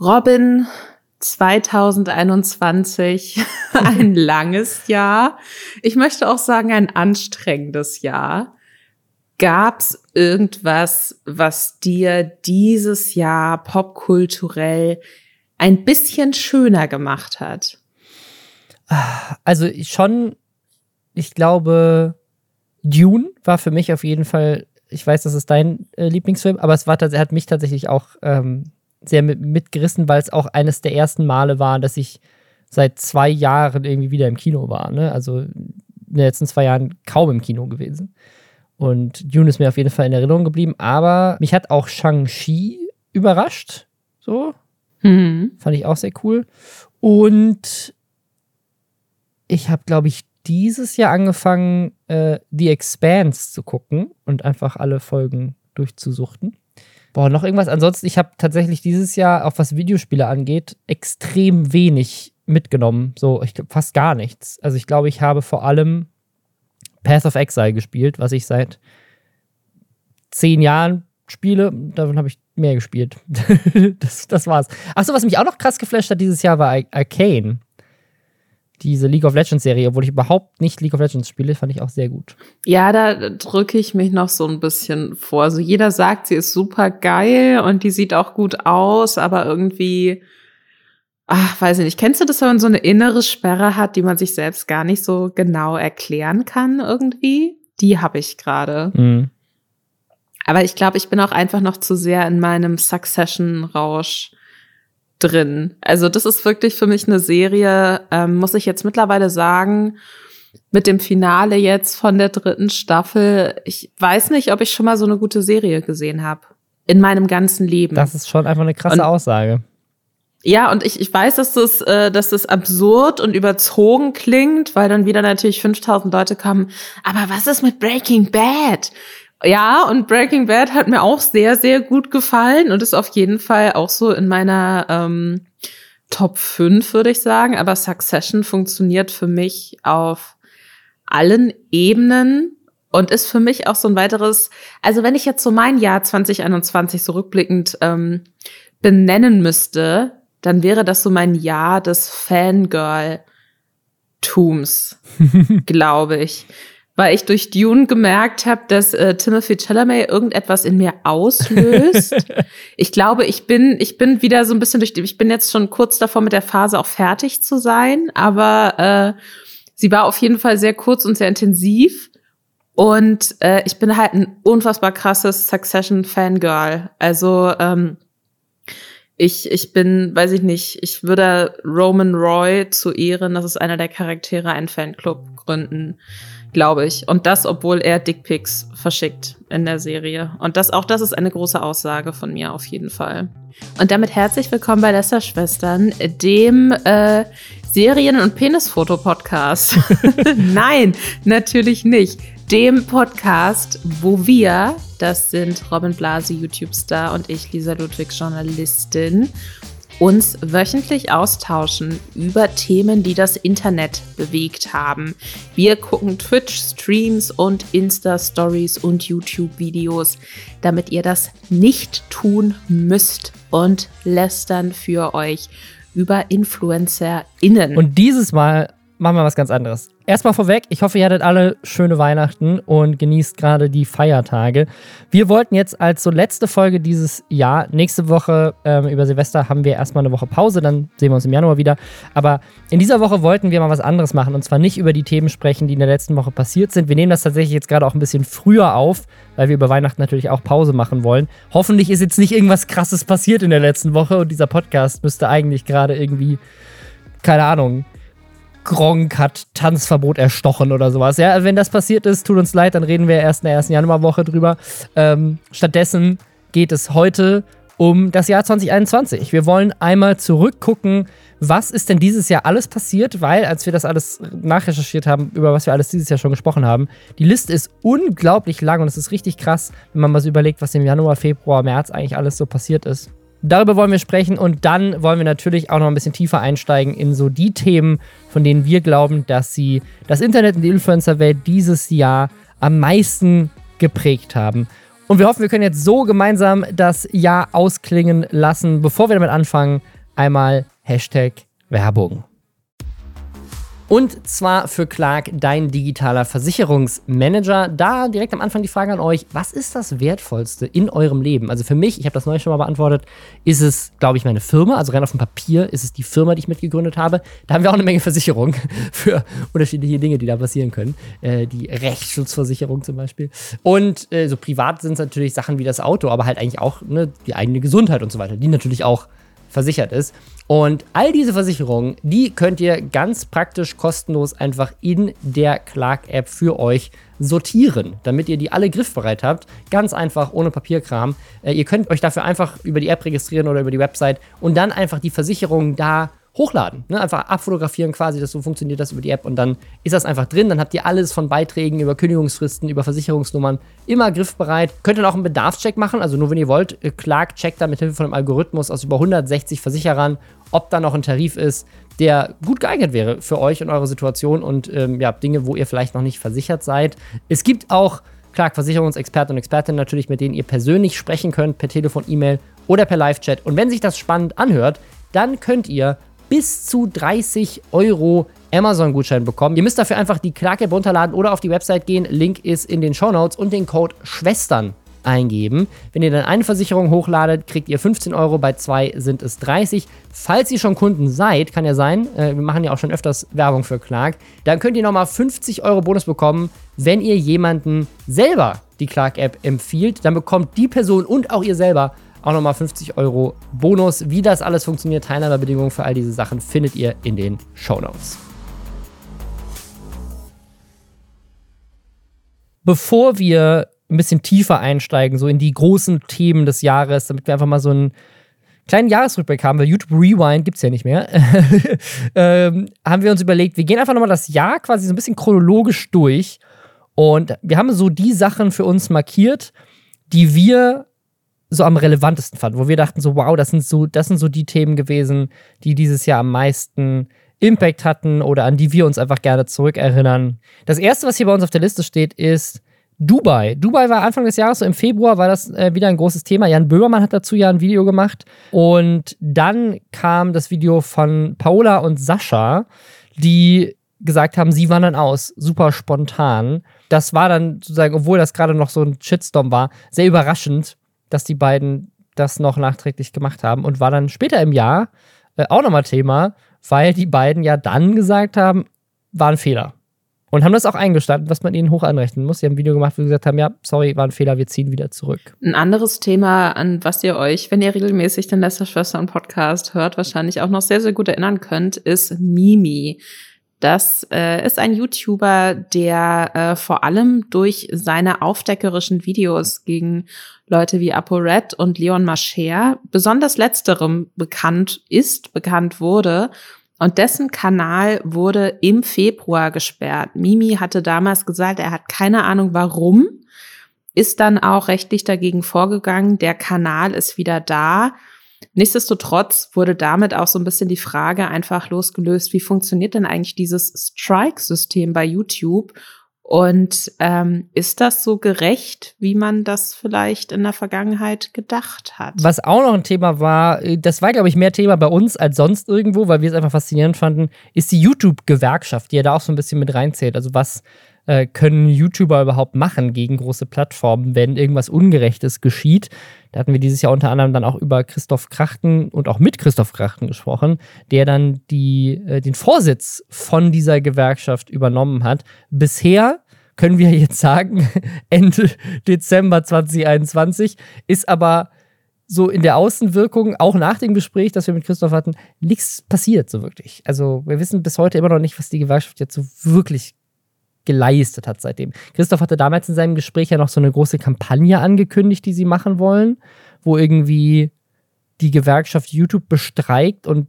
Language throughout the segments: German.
Robin, 2021, ein langes Jahr. Ich möchte auch sagen, ein anstrengendes Jahr. Gab's irgendwas, was dir dieses Jahr popkulturell ein bisschen schöner gemacht hat? Also schon, ich glaube, Dune war für mich auf jeden Fall, ich weiß, das ist dein äh, Lieblingsfilm, aber es war, hat mich tatsächlich auch ähm, sehr mit, mitgerissen, weil es auch eines der ersten Male war, dass ich seit zwei Jahren irgendwie wieder im Kino war. Ne? Also in den letzten zwei Jahren kaum im Kino gewesen. Und Dune ist mir auf jeden Fall in Erinnerung geblieben. Aber mich hat auch Shang-Chi überrascht. So. Mhm. Fand ich auch sehr cool. Und ich habe, glaube ich, dieses Jahr angefangen, äh, The Expanse zu gucken und einfach alle Folgen durchzusuchten. Boah, noch irgendwas. Ansonsten, ich habe tatsächlich dieses Jahr, auch was Videospiele angeht, extrem wenig mitgenommen. So, ich glaube, fast gar nichts. Also ich glaube, ich habe vor allem Path of Exile gespielt, was ich seit zehn Jahren spiele. Davon habe ich mehr gespielt. das, das war's. Achso, was mich auch noch krass geflasht hat dieses Jahr war Arcane diese League of Legends Serie, obwohl ich überhaupt nicht League of Legends spiele, fand ich auch sehr gut. Ja, da drücke ich mich noch so ein bisschen vor. Also jeder sagt, sie ist super geil und die sieht auch gut aus, aber irgendwie, ach, weiß ich nicht. Kennst du das, wenn man so eine innere Sperre hat, die man sich selbst gar nicht so genau erklären kann irgendwie? Die habe ich gerade. Mhm. Aber ich glaube, ich bin auch einfach noch zu sehr in meinem Succession-Rausch drin. Also das ist wirklich für mich eine Serie, ähm, muss ich jetzt mittlerweile sagen, mit dem Finale jetzt von der dritten Staffel. Ich weiß nicht, ob ich schon mal so eine gute Serie gesehen habe in meinem ganzen Leben. Das ist schon einfach eine krasse und, Aussage. Ja, und ich, ich weiß, dass das, äh, dass das absurd und überzogen klingt, weil dann wieder natürlich 5000 Leute kommen. Aber was ist mit Breaking Bad? Ja, und Breaking Bad hat mir auch sehr, sehr gut gefallen und ist auf jeden Fall auch so in meiner ähm, Top 5, würde ich sagen. Aber Succession funktioniert für mich auf allen Ebenen und ist für mich auch so ein weiteres, also wenn ich jetzt so mein Jahr 2021 so rückblickend ähm, benennen müsste, dann wäre das so mein Jahr des Fangirl-Tums, glaube ich weil ich durch Dune gemerkt habe, dass äh, Timothy Chalamet irgendetwas in mir auslöst. ich glaube, ich bin, ich bin wieder so ein bisschen durch, ich bin jetzt schon kurz davor mit der Phase auch fertig zu sein, aber äh, sie war auf jeden Fall sehr kurz und sehr intensiv. Und äh, ich bin halt ein unfassbar krasses Succession-Fangirl. Also ähm, ich, ich bin, weiß ich nicht, ich würde Roman Roy zu Ehren, das ist einer der Charaktere, einen Fanclub gründen glaube ich. Und das, obwohl er Dickpics verschickt in der Serie. Und das, auch das ist eine große Aussage von mir auf jeden Fall. Und damit herzlich willkommen bei Lästerschwestern, dem äh, Serien- und Penisfoto-Podcast. Nein, natürlich nicht. Dem Podcast, wo wir, das sind Robin Blase, YouTube-Star und ich, Lisa Ludwig, Journalistin, uns wöchentlich austauschen über Themen, die das Internet bewegt haben. Wir gucken Twitch-Streams und Insta-Stories und YouTube-Videos, damit ihr das nicht tun müsst und lästern für euch über InfluencerInnen. Und dieses Mal machen wir was ganz anderes. Erstmal vorweg, ich hoffe, ihr hattet alle schöne Weihnachten und genießt gerade die Feiertage. Wir wollten jetzt als so letzte Folge dieses Jahr, nächste Woche ähm, über Silvester haben wir erstmal eine Woche Pause, dann sehen wir uns im Januar wieder. Aber in dieser Woche wollten wir mal was anderes machen und zwar nicht über die Themen sprechen, die in der letzten Woche passiert sind. Wir nehmen das tatsächlich jetzt gerade auch ein bisschen früher auf, weil wir über Weihnachten natürlich auch Pause machen wollen. Hoffentlich ist jetzt nicht irgendwas Krasses passiert in der letzten Woche und dieser Podcast müsste eigentlich gerade irgendwie, keine Ahnung, Gronk hat Tanzverbot erstochen oder sowas. Ja, wenn das passiert ist, tut uns leid, dann reden wir erst in der ersten Januarwoche drüber. Ähm, stattdessen geht es heute um das Jahr 2021. Wir wollen einmal zurückgucken, was ist denn dieses Jahr alles passiert, weil als wir das alles nachrecherchiert haben, über was wir alles dieses Jahr schon gesprochen haben, die Liste ist unglaublich lang und es ist richtig krass, wenn man mal so überlegt, was im Januar, Februar, März eigentlich alles so passiert ist. Darüber wollen wir sprechen und dann wollen wir natürlich auch noch ein bisschen tiefer einsteigen in so die Themen, von denen wir glauben, dass sie das Internet und die Influencer-Welt dieses Jahr am meisten geprägt haben. Und wir hoffen, wir können jetzt so gemeinsam das Jahr ausklingen lassen. Bevor wir damit anfangen, einmal Hashtag Werbung. Und zwar für Clark, dein digitaler Versicherungsmanager. Da direkt am Anfang die Frage an euch, was ist das Wertvollste in eurem Leben? Also für mich, ich habe das neulich schon mal beantwortet, ist es, glaube ich, meine Firma. Also rein auf dem Papier ist es die Firma, die ich mitgegründet habe. Da haben wir auch eine Menge Versicherung für unterschiedliche Dinge, die da passieren können. Äh, die Rechtsschutzversicherung zum Beispiel. Und äh, so privat sind es natürlich Sachen wie das Auto, aber halt eigentlich auch ne, die eigene Gesundheit und so weiter, die natürlich auch versichert ist. Und all diese Versicherungen, die könnt ihr ganz praktisch kostenlos einfach in der Clark-App für euch sortieren, damit ihr die alle griffbereit habt. Ganz einfach, ohne Papierkram. Äh, ihr könnt euch dafür einfach über die App registrieren oder über die Website und dann einfach die Versicherungen da hochladen. Ne? Einfach abfotografieren quasi, das so funktioniert das über die App und dann ist das einfach drin. Dann habt ihr alles von Beiträgen über Kündigungsfristen, über Versicherungsnummern immer griffbereit. Könnt ihr auch einen Bedarfscheck machen, also nur wenn ihr wollt. Äh, Clark checkt da mit Hilfe von einem Algorithmus aus über 160 Versicherern, ob da noch ein Tarif ist, der gut geeignet wäre für euch und eure Situation und ähm, ja, Dinge, wo ihr vielleicht noch nicht versichert seid. Es gibt auch Clark Versicherungsexperten und Expertinnen natürlich, mit denen ihr persönlich sprechen könnt, per Telefon, E-Mail oder per Live-Chat. Und wenn sich das spannend anhört, dann könnt ihr bis zu 30 Euro Amazon-Gutschein bekommen. Ihr müsst dafür einfach die Clark-App runterladen oder auf die Website gehen. Link ist in den Show Notes und den Code Schwestern eingeben. Wenn ihr dann eine Versicherung hochladet, kriegt ihr 15 Euro, bei zwei sind es 30. Falls ihr schon Kunden seid, kann ja sein, äh, wir machen ja auch schon öfters Werbung für Clark, dann könnt ihr nochmal 50 Euro Bonus bekommen, wenn ihr jemanden selber die Clark-App empfiehlt. Dann bekommt die Person und auch ihr selber auch nochmal 50 Euro Bonus. Wie das alles funktioniert, Teilnahmebedingungen für all diese Sachen findet ihr in den Show Notes. Bevor wir ein bisschen tiefer einsteigen, so in die großen Themen des Jahres, damit wir einfach mal so einen kleinen Jahresrückblick haben, weil YouTube Rewind gibt es ja nicht mehr, ähm, haben wir uns überlegt, wir gehen einfach nochmal das Jahr quasi so ein bisschen chronologisch durch und wir haben so die Sachen für uns markiert, die wir so am relevantesten fanden, wo wir dachten so, wow, das sind so, das sind so die Themen gewesen, die dieses Jahr am meisten Impact hatten oder an die wir uns einfach gerne zurückerinnern. Das erste, was hier bei uns auf der Liste steht, ist Dubai. Dubai war Anfang des Jahres, so im Februar war das äh, wieder ein großes Thema. Jan Böhmermann hat dazu ja ein Video gemacht. Und dann kam das Video von Paola und Sascha, die gesagt haben, sie wandern aus, super spontan. Das war dann sozusagen, obwohl das gerade noch so ein Shitstorm war, sehr überraschend, dass die beiden das noch nachträglich gemacht haben und war dann später im Jahr äh, auch nochmal Thema, weil die beiden ja dann gesagt haben, war ein Fehler. Und haben das auch eingestanden, was man ihnen hoch anrechnen muss. Sie haben ein Video gemacht, wo sie gesagt haben, ja, sorry, war ein Fehler, wir ziehen wieder zurück. Ein anderes Thema, an was ihr euch, wenn ihr regelmäßig den Lester Schwestern Podcast hört, wahrscheinlich auch noch sehr, sehr gut erinnern könnt, ist Mimi. Das äh, ist ein YouTuber, der äh, vor allem durch seine aufdeckerischen Videos gegen Leute wie ApoRed und Leon Mascher, besonders letzterem bekannt ist, bekannt wurde. Und dessen Kanal wurde im Februar gesperrt. Mimi hatte damals gesagt, er hat keine Ahnung warum, ist dann auch rechtlich dagegen vorgegangen. Der Kanal ist wieder da. Nichtsdestotrotz wurde damit auch so ein bisschen die Frage einfach losgelöst, wie funktioniert denn eigentlich dieses Strike-System bei YouTube und ähm, ist das so gerecht, wie man das vielleicht in der Vergangenheit gedacht hat? Was auch noch ein Thema war, äh, das war, glaube ich, mehr Thema bei uns als sonst irgendwo, weil wir es einfach faszinierend fanden, ist die YouTube-Gewerkschaft, die ja da auch so ein bisschen mit reinzählt. Also was äh, können YouTuber überhaupt machen gegen große Plattformen, wenn irgendwas Ungerechtes geschieht? Da hatten wir dieses Jahr unter anderem dann auch über Christoph Krachten und auch mit Christoph Krachten gesprochen, der dann die, äh, den Vorsitz von dieser Gewerkschaft übernommen hat. Bisher können wir jetzt sagen, Ende Dezember 2021, ist aber so in der Außenwirkung, auch nach dem Gespräch, das wir mit Christoph hatten, nichts passiert so wirklich. Also wir wissen bis heute immer noch nicht, was die Gewerkschaft jetzt so wirklich geleistet hat seitdem. Christoph hatte damals in seinem Gespräch ja noch so eine große Kampagne angekündigt, die sie machen wollen, wo irgendwie die Gewerkschaft YouTube bestreikt und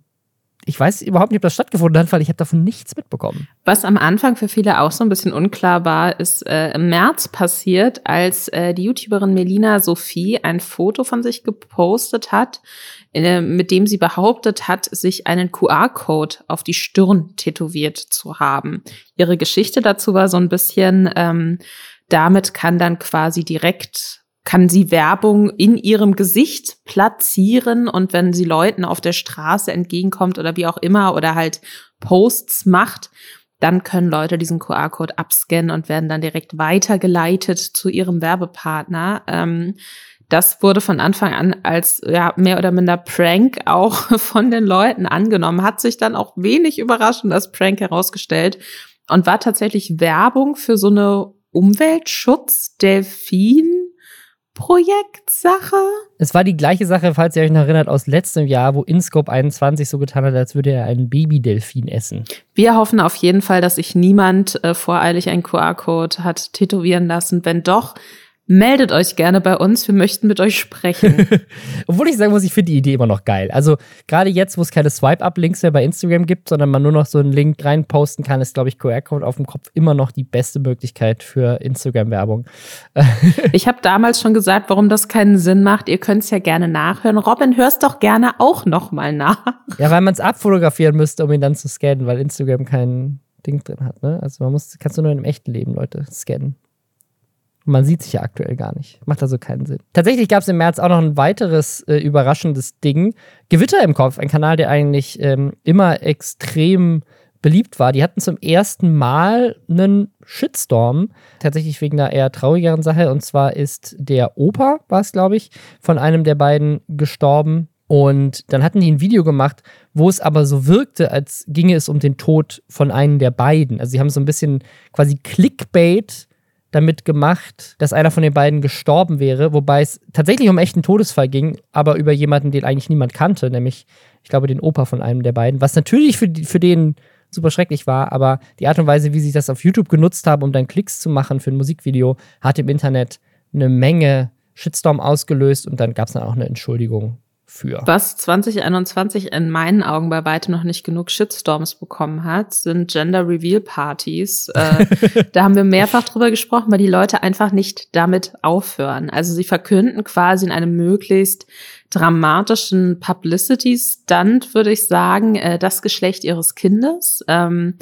ich weiß überhaupt nicht, ob das stattgefunden hat, weil ich habe davon nichts mitbekommen. Was am Anfang für viele auch so ein bisschen unklar war, ist äh, im März passiert, als äh, die YouTuberin Melina Sophie ein Foto von sich gepostet hat, äh, mit dem sie behauptet hat, sich einen QR-Code auf die Stirn tätowiert zu haben. Ihre Geschichte dazu war so ein bisschen, ähm, damit kann dann quasi direkt kann sie Werbung in ihrem Gesicht platzieren und wenn sie Leuten auf der Straße entgegenkommt oder wie auch immer oder halt Posts macht, dann können Leute diesen QR-Code abscannen und werden dann direkt weitergeleitet zu ihrem Werbepartner. Ähm, das wurde von Anfang an als ja mehr oder minder Prank auch von den Leuten angenommen, hat sich dann auch wenig überraschend als Prank herausgestellt und war tatsächlich Werbung für so eine Umweltschutz-Delfin Projektsache. Es war die gleiche Sache, falls ihr euch noch erinnert, aus letztem Jahr, wo InScope 21 so getan hat, als würde er einen Babydelfin essen. Wir hoffen auf jeden Fall, dass sich niemand äh, voreilig einen QR-Code hat tätowieren lassen. Wenn doch, meldet euch gerne bei uns. Wir möchten mit euch sprechen. Obwohl ich sagen muss, ich finde die Idee immer noch geil. Also gerade jetzt, wo es keine Swipe-Up-Links mehr bei Instagram gibt, sondern man nur noch so einen Link reinposten kann, ist, glaube ich, QR-Code auf dem Kopf immer noch die beste Möglichkeit für Instagram-Werbung. ich habe damals schon gesagt, warum das keinen Sinn macht. Ihr könnt es ja gerne nachhören. Robin, hörst doch gerne auch noch mal nach. Ja, weil man es abfotografieren müsste, um ihn dann zu scannen, weil Instagram kein Ding drin hat. Ne? Also man muss, kannst du nur in einem echten Leben Leute scannen. Man sieht sich ja aktuell gar nicht. Macht also keinen Sinn. Tatsächlich gab es im März auch noch ein weiteres äh, überraschendes Ding. Gewitter im Kopf, ein Kanal, der eigentlich ähm, immer extrem beliebt war. Die hatten zum ersten Mal einen Shitstorm, tatsächlich wegen einer eher traurigeren Sache. Und zwar ist der Opa, war es, glaube ich, von einem der beiden gestorben. Und dann hatten die ein Video gemacht, wo es aber so wirkte, als ginge es um den Tod von einem der beiden. Also sie haben so ein bisschen quasi Clickbait damit gemacht, dass einer von den beiden gestorben wäre, wobei es tatsächlich um echten Todesfall ging, aber über jemanden, den eigentlich niemand kannte, nämlich, ich glaube, den Opa von einem der beiden, was natürlich für, für den super schrecklich war, aber die Art und Weise, wie sie das auf YouTube genutzt haben, um dann Klicks zu machen für ein Musikvideo, hat im Internet eine Menge Shitstorm ausgelöst und dann gab es dann auch eine Entschuldigung für. Was 2021 in meinen Augen bei weitem noch nicht genug Shitstorms bekommen hat, sind Gender Reveal Partys. Äh, da haben wir mehrfach drüber gesprochen, weil die Leute einfach nicht damit aufhören. Also sie verkünden quasi in einem möglichst dramatischen Publicity-Stunt, würde ich sagen, äh, das Geschlecht ihres Kindes. Ähm,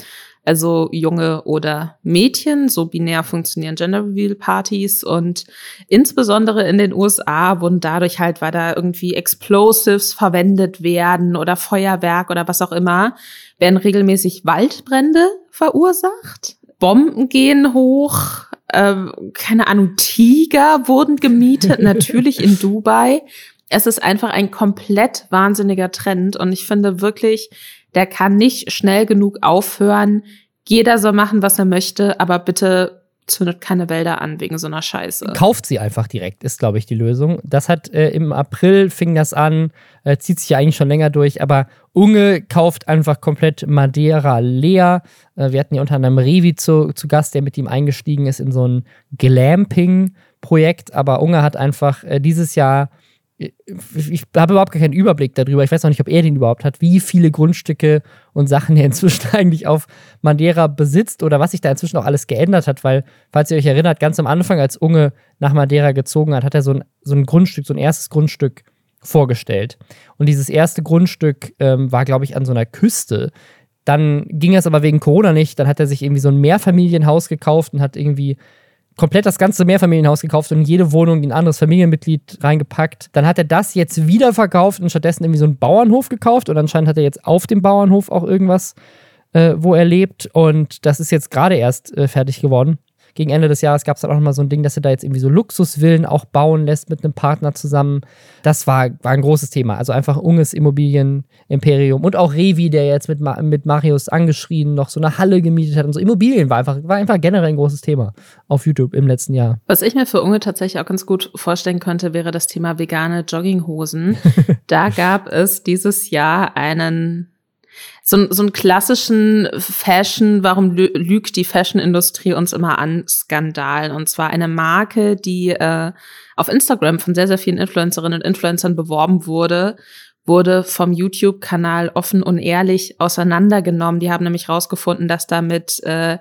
also Junge oder Mädchen, so binär funktionieren Gender Reveal Partys und insbesondere in den USA wurden dadurch halt, weil da irgendwie Explosives verwendet werden oder Feuerwerk oder was auch immer, werden regelmäßig Waldbrände verursacht. Bomben gehen hoch, äh, keine Ahnung, Tiger wurden gemietet, natürlich in Dubai. Es ist einfach ein komplett wahnsinniger Trend und ich finde wirklich, der kann nicht schnell genug aufhören. Jeder soll machen, was er möchte, aber bitte zündet keine Wälder an wegen so einer Scheiße. Kauft sie einfach direkt, ist, glaube ich, die Lösung. Das hat äh, im April fing das an, äh, zieht sich ja eigentlich schon länger durch, aber Unge kauft einfach komplett Madeira leer. Äh, wir hatten ja unter anderem Revi zu, zu Gast, der mit ihm eingestiegen ist in so ein Glamping-Projekt, aber Unge hat einfach äh, dieses Jahr ich habe überhaupt keinen Überblick darüber. Ich weiß auch nicht, ob er den überhaupt hat, wie viele Grundstücke und Sachen er inzwischen eigentlich auf Madeira besitzt oder was sich da inzwischen auch alles geändert hat, weil, falls ihr euch erinnert, ganz am Anfang, als Unge nach Madeira gezogen hat, hat er so ein, so ein Grundstück, so ein erstes Grundstück vorgestellt. Und dieses erste Grundstück ähm, war, glaube ich, an so einer Küste. Dann ging es aber wegen Corona nicht. Dann hat er sich irgendwie so ein Mehrfamilienhaus gekauft und hat irgendwie komplett das ganze Mehrfamilienhaus gekauft und in jede Wohnung ein anderes Familienmitglied reingepackt. Dann hat er das jetzt wieder verkauft und stattdessen irgendwie so einen Bauernhof gekauft und anscheinend hat er jetzt auf dem Bauernhof auch irgendwas, äh, wo er lebt und das ist jetzt gerade erst äh, fertig geworden gegen Ende des Jahres gab es dann auch noch mal so ein Ding, dass er da jetzt irgendwie so Luxusvillen auch bauen lässt mit einem Partner zusammen. Das war, war ein großes Thema. Also einfach Unges Immobilienimperium und auch Revi, der jetzt mit, mit Marius angeschrien noch so eine Halle gemietet hat und so. Immobilien war einfach, war einfach generell ein großes Thema auf YouTube im letzten Jahr. Was ich mir für Unge tatsächlich auch ganz gut vorstellen könnte, wäre das Thema vegane Jogginghosen. da gab es dieses Jahr einen so, so einen klassischen Fashion, warum lügt die Fashion-Industrie uns immer an, Skandal. Und zwar eine Marke, die äh, auf Instagram von sehr, sehr vielen Influencerinnen und Influencern beworben wurde, wurde vom YouTube-Kanal offen und ehrlich auseinandergenommen. Die haben nämlich rausgefunden, dass damit äh,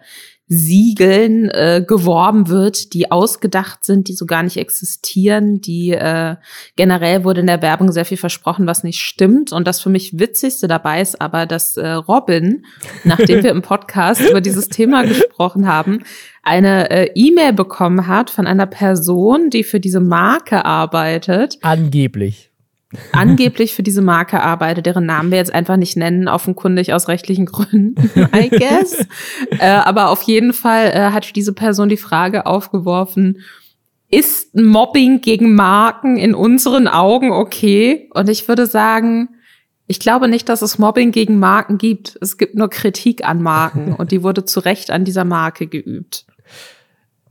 Siegeln äh, geworben wird, die ausgedacht sind, die so gar nicht existieren, die äh, generell wurde in der Werbung sehr viel versprochen, was nicht stimmt. Und das für mich witzigste dabei ist aber, dass äh, Robin, nachdem wir im Podcast über dieses Thema gesprochen haben, eine äh, E-Mail bekommen hat von einer Person, die für diese Marke arbeitet. Angeblich angeblich für diese Marke arbeitet, deren Namen wir jetzt einfach nicht nennen, offenkundig aus rechtlichen Gründen, I guess. äh, aber auf jeden Fall äh, hat diese Person die Frage aufgeworfen, ist Mobbing gegen Marken in unseren Augen okay? Und ich würde sagen, ich glaube nicht, dass es Mobbing gegen Marken gibt. Es gibt nur Kritik an Marken und die wurde zu Recht an dieser Marke geübt.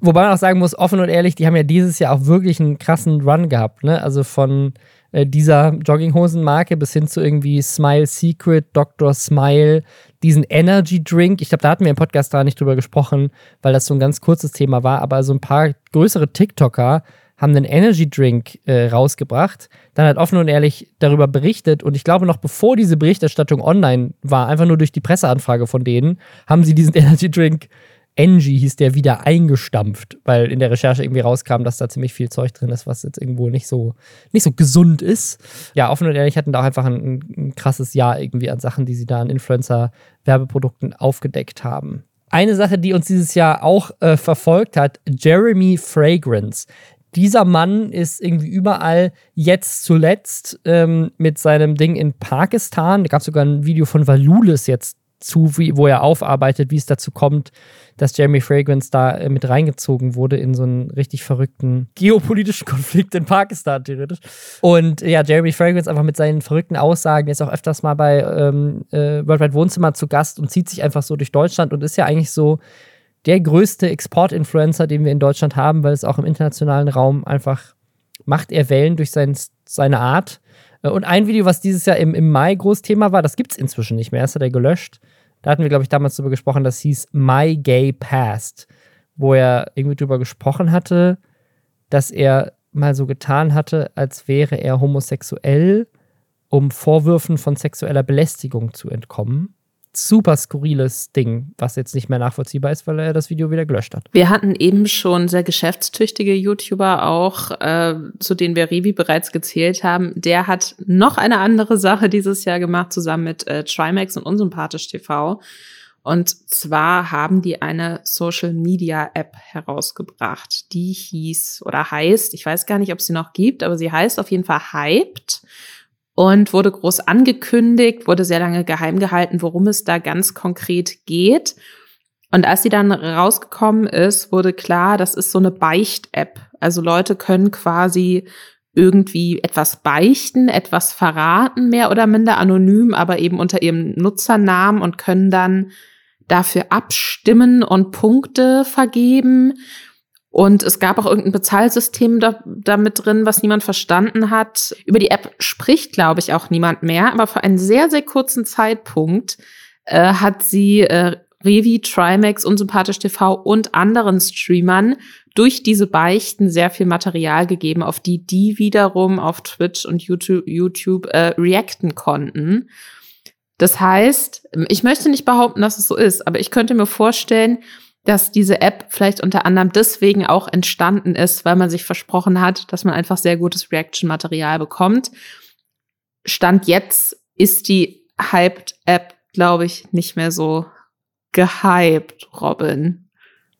Wobei man auch sagen muss, offen und ehrlich, die haben ja dieses Jahr auch wirklich einen krassen Run gehabt. Ne? Also von äh, dieser Jogginghosenmarke bis hin zu irgendwie Smile Secret, Dr. Smile, diesen Energy Drink. Ich glaube, da hatten wir im Podcast da nicht drüber gesprochen, weil das so ein ganz kurzes Thema war. Aber so ein paar größere TikToker haben einen Energy Drink äh, rausgebracht, dann hat offen und ehrlich darüber berichtet und ich glaube noch bevor diese Berichterstattung online war, einfach nur durch die Presseanfrage von denen, haben sie diesen Energy Drink Angie hieß der wieder eingestampft, weil in der Recherche irgendwie rauskam, dass da ziemlich viel Zeug drin ist, was jetzt irgendwo nicht so, nicht so gesund ist. Ja, offen und ehrlich hatten da auch einfach ein, ein krasses Jahr irgendwie an Sachen, die sie da an Influencer-Werbeprodukten aufgedeckt haben. Eine Sache, die uns dieses Jahr auch äh, verfolgt hat, Jeremy Fragrance. Dieser Mann ist irgendwie überall jetzt zuletzt ähm, mit seinem Ding in Pakistan. Da gab es sogar ein Video von Valulis jetzt zu, wie, wo er aufarbeitet, wie es dazu kommt, dass Jeremy Fragrance da äh, mit reingezogen wurde in so einen richtig verrückten geopolitischen Konflikt in Pakistan, theoretisch. Und ja, Jeremy Fragrance einfach mit seinen verrückten Aussagen ist auch öfters mal bei ähm, äh, Worldwide Wohnzimmer zu Gast und zieht sich einfach so durch Deutschland und ist ja eigentlich so der größte Export-Influencer, den wir in Deutschland haben, weil es auch im internationalen Raum einfach macht er Wellen durch sein, seine Art. Äh, und ein Video, was dieses Jahr im, im Mai Großthema war, das gibt es inzwischen nicht mehr. Das hat er gelöscht. Da hatten wir, glaube ich, damals darüber gesprochen, das hieß My Gay Past, wo er irgendwie darüber gesprochen hatte, dass er mal so getan hatte, als wäre er homosexuell, um Vorwürfen von sexueller Belästigung zu entkommen super skurriles Ding, was jetzt nicht mehr nachvollziehbar ist, weil er das Video wieder gelöscht hat. Wir hatten eben schon sehr geschäftstüchtige YouTuber auch, äh, zu denen wir Revi bereits gezählt haben. Der hat noch eine andere Sache dieses Jahr gemacht, zusammen mit äh, Trimax und Unsympathisch TV. Und zwar haben die eine Social Media App herausgebracht. Die hieß oder heißt, ich weiß gar nicht, ob sie noch gibt, aber sie heißt auf jeden Fall Hyped und wurde groß angekündigt, wurde sehr lange geheim gehalten, worum es da ganz konkret geht. Und als sie dann rausgekommen ist, wurde klar, das ist so eine Beicht-App. Also Leute können quasi irgendwie etwas beichten, etwas verraten, mehr oder minder anonym, aber eben unter ihrem Nutzernamen und können dann dafür abstimmen und Punkte vergeben. Und es gab auch irgendein Bezahlsystem da, da mit drin, was niemand verstanden hat. Über die App spricht, glaube ich, auch niemand mehr. Aber für einen sehr, sehr kurzen Zeitpunkt äh, hat sie äh, Revi, Trimax, Unsympathisch TV und anderen Streamern durch diese Beichten sehr viel Material gegeben, auf die die wiederum auf Twitch und YouTube, YouTube äh, reacten konnten. Das heißt, ich möchte nicht behaupten, dass es so ist, aber ich könnte mir vorstellen, dass diese App vielleicht unter anderem deswegen auch entstanden ist, weil man sich versprochen hat, dass man einfach sehr gutes Reaction-Material bekommt. Stand jetzt ist die Hyped-App, glaube ich, nicht mehr so gehypt, Robin.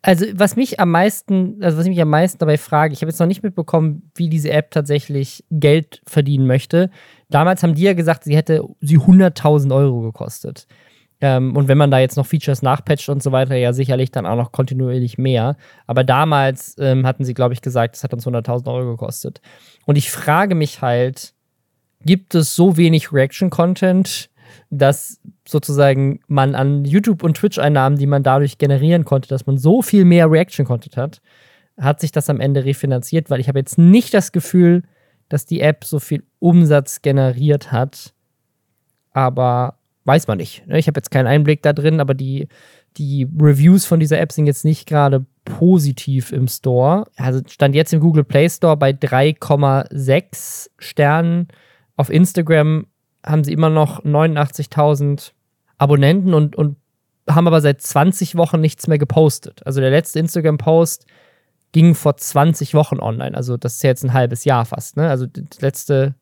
Also, was mich am meisten, also was mich am meisten dabei frage, ich habe jetzt noch nicht mitbekommen, wie diese App tatsächlich Geld verdienen möchte. Damals haben die ja gesagt, sie hätte sie 100.000 Euro gekostet. Ähm, und wenn man da jetzt noch Features nachpatcht und so weiter, ja sicherlich dann auch noch kontinuierlich mehr. Aber damals ähm, hatten sie, glaube ich, gesagt, es hat uns 100.000 Euro gekostet. Und ich frage mich halt, gibt es so wenig Reaction-Content, dass sozusagen man an YouTube- und Twitch-Einnahmen, die man dadurch generieren konnte, dass man so viel mehr Reaction-Content hat, hat sich das am Ende refinanziert, weil ich habe jetzt nicht das Gefühl, dass die App so viel Umsatz generiert hat. Aber weiß man nicht. Ne? Ich habe jetzt keinen Einblick da drin, aber die, die Reviews von dieser App sind jetzt nicht gerade positiv im Store. Also stand jetzt im Google Play Store bei 3,6 Sternen. Auf Instagram haben sie immer noch 89.000 Abonnenten und, und haben aber seit 20 Wochen nichts mehr gepostet. Also der letzte Instagram-Post ging vor 20 Wochen online. Also das ist ja jetzt ein halbes Jahr fast. Ne? Also das letzte,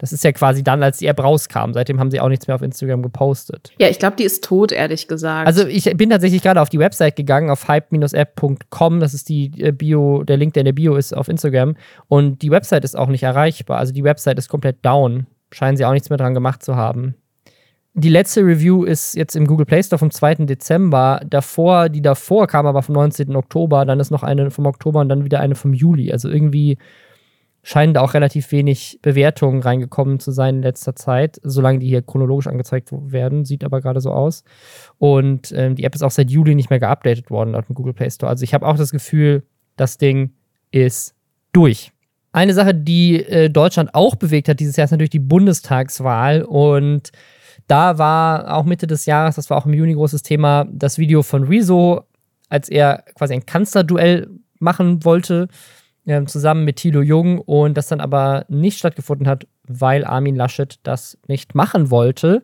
das ist ja quasi dann, als die App rauskam. Seitdem haben sie auch nichts mehr auf Instagram gepostet. Ja, ich glaube, die ist tot, ehrlich gesagt. Also ich bin tatsächlich gerade auf die Website gegangen, auf hype-app.com. Das ist die äh, Bio, der Link, der in der Bio ist auf Instagram. Und die Website ist auch nicht erreichbar. Also die Website ist komplett down. Scheinen sie auch nichts mehr dran gemacht zu haben. Die letzte Review ist jetzt im Google Play Store vom 2. Dezember. Davor, die davor kam aber vom 19. Oktober. Dann ist noch eine vom Oktober und dann wieder eine vom Juli. Also irgendwie scheinen da auch relativ wenig Bewertungen reingekommen zu sein in letzter Zeit, solange die hier chronologisch angezeigt werden. Sieht aber gerade so aus. Und ähm, die App ist auch seit Juli nicht mehr geupdatet worden laut dem Google Play Store. Also ich habe auch das Gefühl, das Ding ist durch. Eine Sache, die äh, Deutschland auch bewegt hat dieses Jahr, ist natürlich die Bundestagswahl. Und da war auch Mitte des Jahres, das war auch im Juni großes Thema, das Video von Rezo, als er quasi ein Kanzlerduell machen wollte, äh, zusammen mit Thilo Jung und das dann aber nicht stattgefunden hat, weil Armin Laschet das nicht machen wollte.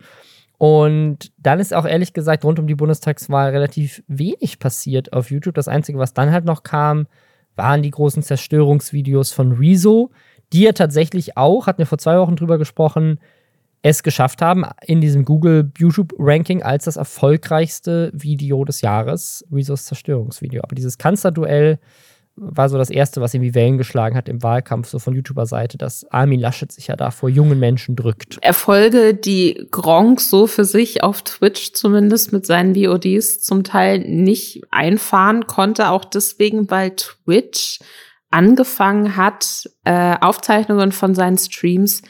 Und dann ist auch ehrlich gesagt rund um die Bundestagswahl relativ wenig passiert auf YouTube. Das Einzige, was dann halt noch kam, waren die großen Zerstörungsvideos von Rezo, die ja tatsächlich auch, hatten wir vor zwei Wochen drüber gesprochen, es geschafft haben, in diesem Google YouTube-Ranking als das erfolgreichste Video des Jahres, Rezos Zerstörungsvideo. Aber dieses Kanzlerduell war so das erste, was irgendwie Wellen geschlagen hat im Wahlkampf, so von YouTuber-Seite, dass Armin Laschet sich ja da vor jungen Menschen drückt. Erfolge, die Gronk so für sich auf Twitch zumindest mit seinen VODs zum Teil nicht einfahren konnte, auch deswegen, weil Twitch angefangen hat, äh, Aufzeichnungen von seinen Streams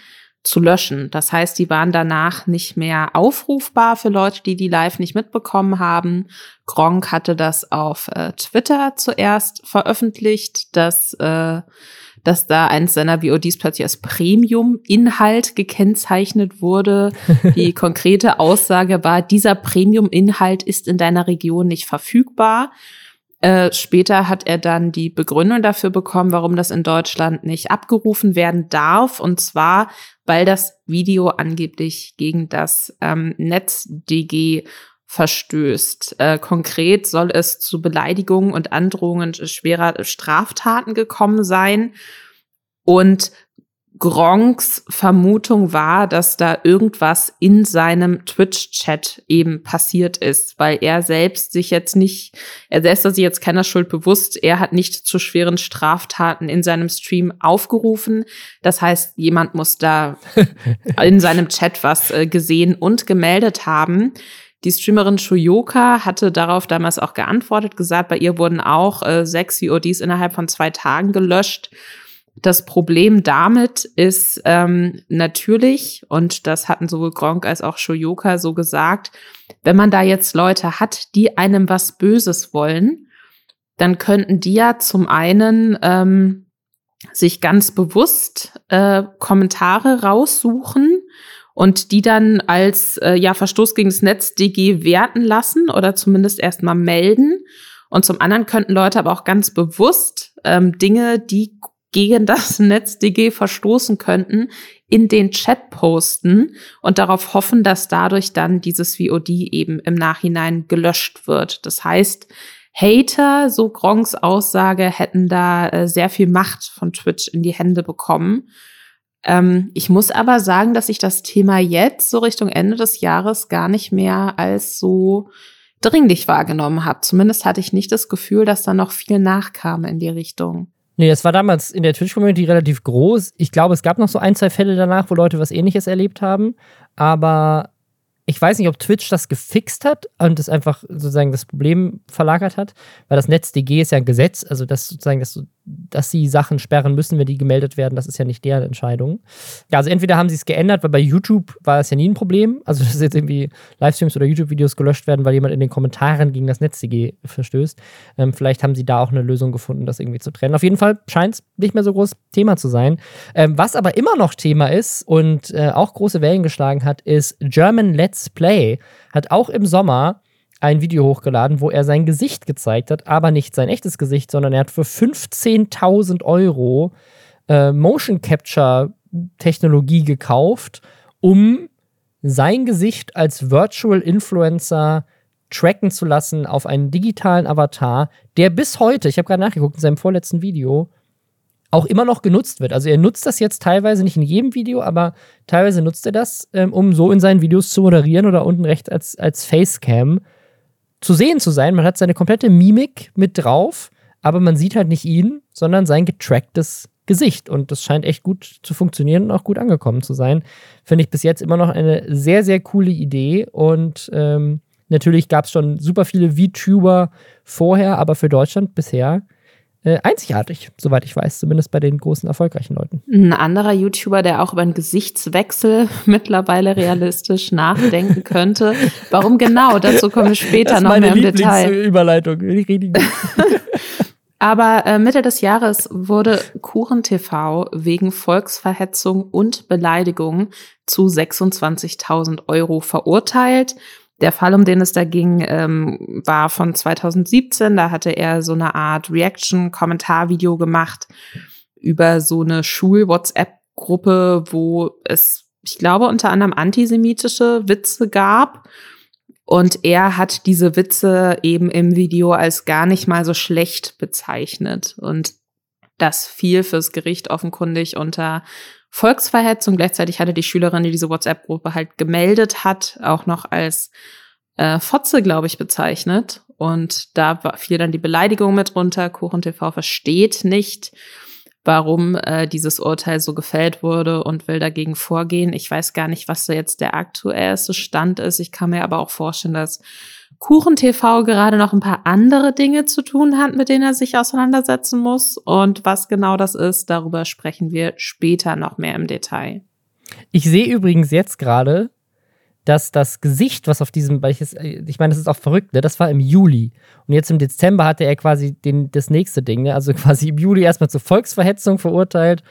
zu löschen. Das heißt, die waren danach nicht mehr aufrufbar für Leute, die die live nicht mitbekommen haben. Gronk hatte das auf äh, Twitter zuerst veröffentlicht, dass, äh, dass da eins seiner VODs plötzlich als Premium-Inhalt gekennzeichnet wurde. Die konkrete Aussage war, dieser Premium-Inhalt ist in deiner Region nicht verfügbar. Äh, später hat er dann die Begründung dafür bekommen, warum das in Deutschland nicht abgerufen werden darf. Und zwar, weil das Video angeblich gegen das ähm, NetzDG verstößt. Äh, konkret soll es zu Beleidigungen und Androhungen schwerer Straftaten gekommen sein. Und Gronks Vermutung war, dass da irgendwas in seinem Twitch-Chat eben passiert ist, weil er selbst sich jetzt nicht, er selbst hat sich jetzt keiner Schuld bewusst, er hat nicht zu schweren Straftaten in seinem Stream aufgerufen. Das heißt, jemand muss da in seinem Chat was äh, gesehen und gemeldet haben. Die Streamerin Shuyoka hatte darauf damals auch geantwortet, gesagt, bei ihr wurden auch äh, sechs VODs innerhalb von zwei Tagen gelöscht. Das Problem damit ist ähm, natürlich, und das hatten sowohl Gronk als auch Shoyoka so gesagt, wenn man da jetzt Leute hat, die einem was Böses wollen, dann könnten die ja zum einen ähm, sich ganz bewusst äh, Kommentare raussuchen und die dann als äh, ja Verstoß gegen das NetzDG werten lassen oder zumindest erstmal melden. Und zum anderen könnten Leute aber auch ganz bewusst ähm, Dinge, die gegen das NetzDG verstoßen könnten, in den Chat posten und darauf hoffen, dass dadurch dann dieses VOD eben im Nachhinein gelöscht wird. Das heißt, Hater, so Gronks Aussage, hätten da äh, sehr viel Macht von Twitch in die Hände bekommen. Ähm, ich muss aber sagen, dass ich das Thema jetzt so Richtung Ende des Jahres gar nicht mehr als so dringlich wahrgenommen habe. Zumindest hatte ich nicht das Gefühl, dass da noch viel nachkam in die Richtung. Nee, das war damals in der Twitch-Community relativ groß. Ich glaube, es gab noch so ein, zwei Fälle danach, wo Leute was ähnliches erlebt haben. Aber ich weiß nicht, ob Twitch das gefixt hat und es einfach sozusagen das Problem verlagert hat, weil das NetzDG ist ja ein Gesetz, also das sozusagen, dass, dass sie Sachen sperren müssen, wenn die gemeldet werden, das ist ja nicht deren Entscheidung. Ja, also entweder haben sie es geändert, weil bei YouTube war es ja nie ein Problem, also dass jetzt irgendwie Livestreams oder YouTube-Videos gelöscht werden, weil jemand in den Kommentaren gegen das NetzDG verstößt. Ähm, vielleicht haben sie da auch eine Lösung gefunden, das irgendwie zu trennen. Auf jeden Fall scheint es nicht mehr so groß Thema zu sein. Ähm, was aber immer noch Thema ist und äh, auch große Wellen geschlagen hat, ist German Let's Play hat auch im Sommer ein Video hochgeladen, wo er sein Gesicht gezeigt hat, aber nicht sein echtes Gesicht, sondern er hat für 15.000 Euro äh, Motion Capture Technologie gekauft, um sein Gesicht als Virtual Influencer tracken zu lassen auf einen digitalen Avatar, der bis heute, ich habe gerade nachgeguckt in seinem vorletzten Video, auch immer noch genutzt wird. Also er nutzt das jetzt teilweise nicht in jedem Video, aber teilweise nutzt er das, ähm, um so in seinen Videos zu moderieren oder unten rechts als, als Facecam zu sehen zu sein. Man hat seine komplette Mimik mit drauf, aber man sieht halt nicht ihn, sondern sein getracktes Gesicht. Und das scheint echt gut zu funktionieren und auch gut angekommen zu sein. Finde ich bis jetzt immer noch eine sehr, sehr coole Idee. Und ähm, natürlich gab es schon super viele VTuber vorher, aber für Deutschland bisher äh, einzigartig, soweit ich weiß, zumindest bei den großen erfolgreichen Leuten. Ein anderer YouTuber, der auch über einen Gesichtswechsel mittlerweile realistisch nachdenken könnte. Warum genau? Dazu kommen wir später noch mehr im Detail. Überleitung. Aber äh, Mitte des Jahres wurde Kuchen TV wegen Volksverhetzung und Beleidigung zu 26.000 Euro verurteilt. Der Fall, um den es da ging, ähm, war von 2017. Da hatte er so eine Art Reaction-Kommentarvideo gemacht über so eine Schul-WhatsApp-Gruppe, wo es, ich glaube, unter anderem antisemitische Witze gab. Und er hat diese Witze eben im Video als gar nicht mal so schlecht bezeichnet. Und das fiel fürs Gericht offenkundig unter Volksverhetzung. Gleichzeitig hatte die Schülerin, die diese WhatsApp-Gruppe halt gemeldet hat, auch noch als äh, Fotze, glaube ich, bezeichnet. Und da fiel dann die Beleidigung mit runter. Kuchen TV versteht nicht, warum äh, dieses Urteil so gefällt wurde und will dagegen vorgehen. Ich weiß gar nicht, was da jetzt der aktuellste Stand ist. Ich kann mir aber auch vorstellen, dass KuchenTV gerade noch ein paar andere Dinge zu tun hat, mit denen er sich auseinandersetzen muss. Und was genau das ist, darüber sprechen wir später noch mehr im Detail. Ich sehe übrigens jetzt gerade, dass das Gesicht, was auf diesem, weil ich, es, ich meine, das ist auch verrückt, ne? das war im Juli. Und jetzt im Dezember hatte er quasi den, das nächste Ding, ne? also quasi im Juli erstmal zur Volksverhetzung verurteilt,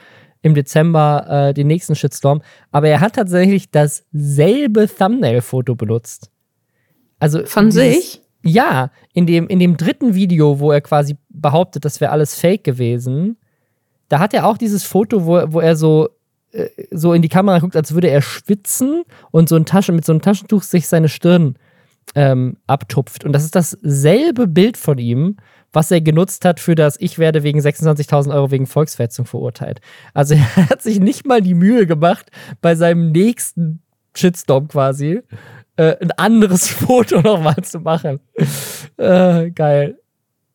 im Dezember äh, den nächsten Shitstorm. Aber er hat tatsächlich dasselbe Thumbnail-Foto benutzt. Also von dieses, sich? Ja, in dem, in dem dritten Video, wo er quasi behauptet, das wäre alles fake gewesen, da hat er auch dieses Foto, wo, wo er so, äh, so in die Kamera guckt, als würde er schwitzen und so ein Tasche, mit so einem Taschentuch sich seine Stirn ähm, abtupft. Und das ist dasselbe Bild von ihm, was er genutzt hat für das Ich werde wegen 26.000 Euro wegen Volksverhetzung verurteilt. Also er hat sich nicht mal die Mühe gemacht, bei seinem nächsten Shitstorm quasi äh, ein anderes Foto nochmal zu machen. Äh, geil.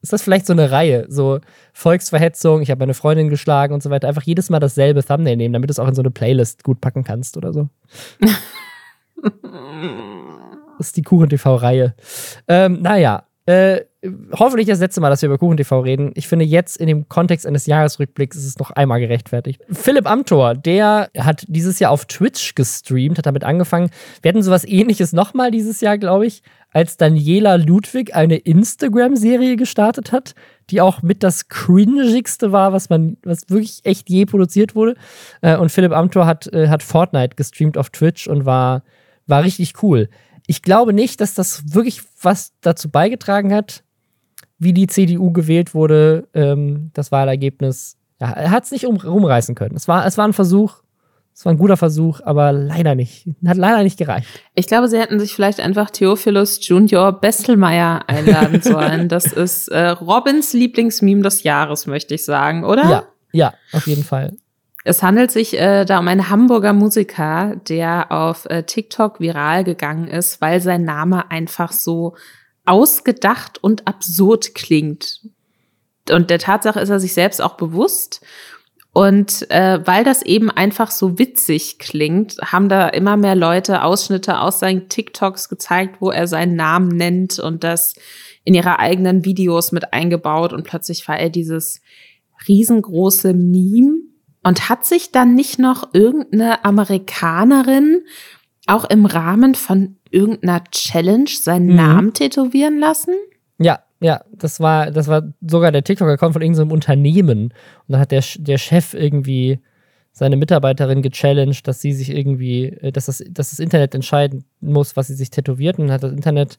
Ist das vielleicht so eine Reihe? So Volksverhetzung, ich habe meine Freundin geschlagen und so weiter. Einfach jedes Mal dasselbe Thumbnail nehmen, damit du es auch in so eine Playlist gut packen kannst oder so. das ist die Kuchen-TV-Reihe. Ähm, naja, äh, hoffentlich das letzte Mal, dass wir über Kuchen TV reden. Ich finde, jetzt in dem Kontext eines Jahresrückblicks ist es noch einmal gerechtfertigt. Philipp Amthor, der hat dieses Jahr auf Twitch gestreamt, hat damit angefangen. Wir hatten sowas ähnliches nochmal dieses Jahr, glaube ich, als Daniela Ludwig eine Instagram-Serie gestartet hat, die auch mit das cringigste war, was man, was wirklich echt je produziert wurde. Äh, und Philipp Amthor hat, äh, hat Fortnite gestreamt auf Twitch und war, war richtig cool ich glaube nicht, dass das wirklich was dazu beigetragen hat, wie die CDU gewählt wurde, ähm, das Wahlergebnis. Ja, er hat es nicht um, rumreißen können. Es war, es war ein Versuch, es war ein guter Versuch, aber leider nicht. Hat leider nicht gereicht. Ich glaube, sie hätten sich vielleicht einfach Theophilus Junior Bestelmeier einladen sollen. Das ist äh, Robins Lieblingsmeme des Jahres, möchte ich sagen, oder? Ja, ja, auf jeden Fall. Es handelt sich äh, da um einen Hamburger Musiker, der auf äh, TikTok viral gegangen ist, weil sein Name einfach so ausgedacht und absurd klingt. Und der Tatsache ist er sich selbst auch bewusst. Und äh, weil das eben einfach so witzig klingt, haben da immer mehr Leute Ausschnitte aus seinen TikToks gezeigt, wo er seinen Namen nennt und das in ihre eigenen Videos mit eingebaut. Und plötzlich war er dieses riesengroße Meme und hat sich dann nicht noch irgendeine Amerikanerin auch im Rahmen von irgendeiner Challenge seinen mhm. Namen tätowieren lassen? Ja, ja, das war, das war sogar der TikTok-Account von irgendeinem Unternehmen. Und dann hat der, der Chef irgendwie seine Mitarbeiterin gechallenged, dass sie sich irgendwie, äh, dass das, dass das Internet entscheiden muss, was sie sich tätowiert. Und dann hat das Internet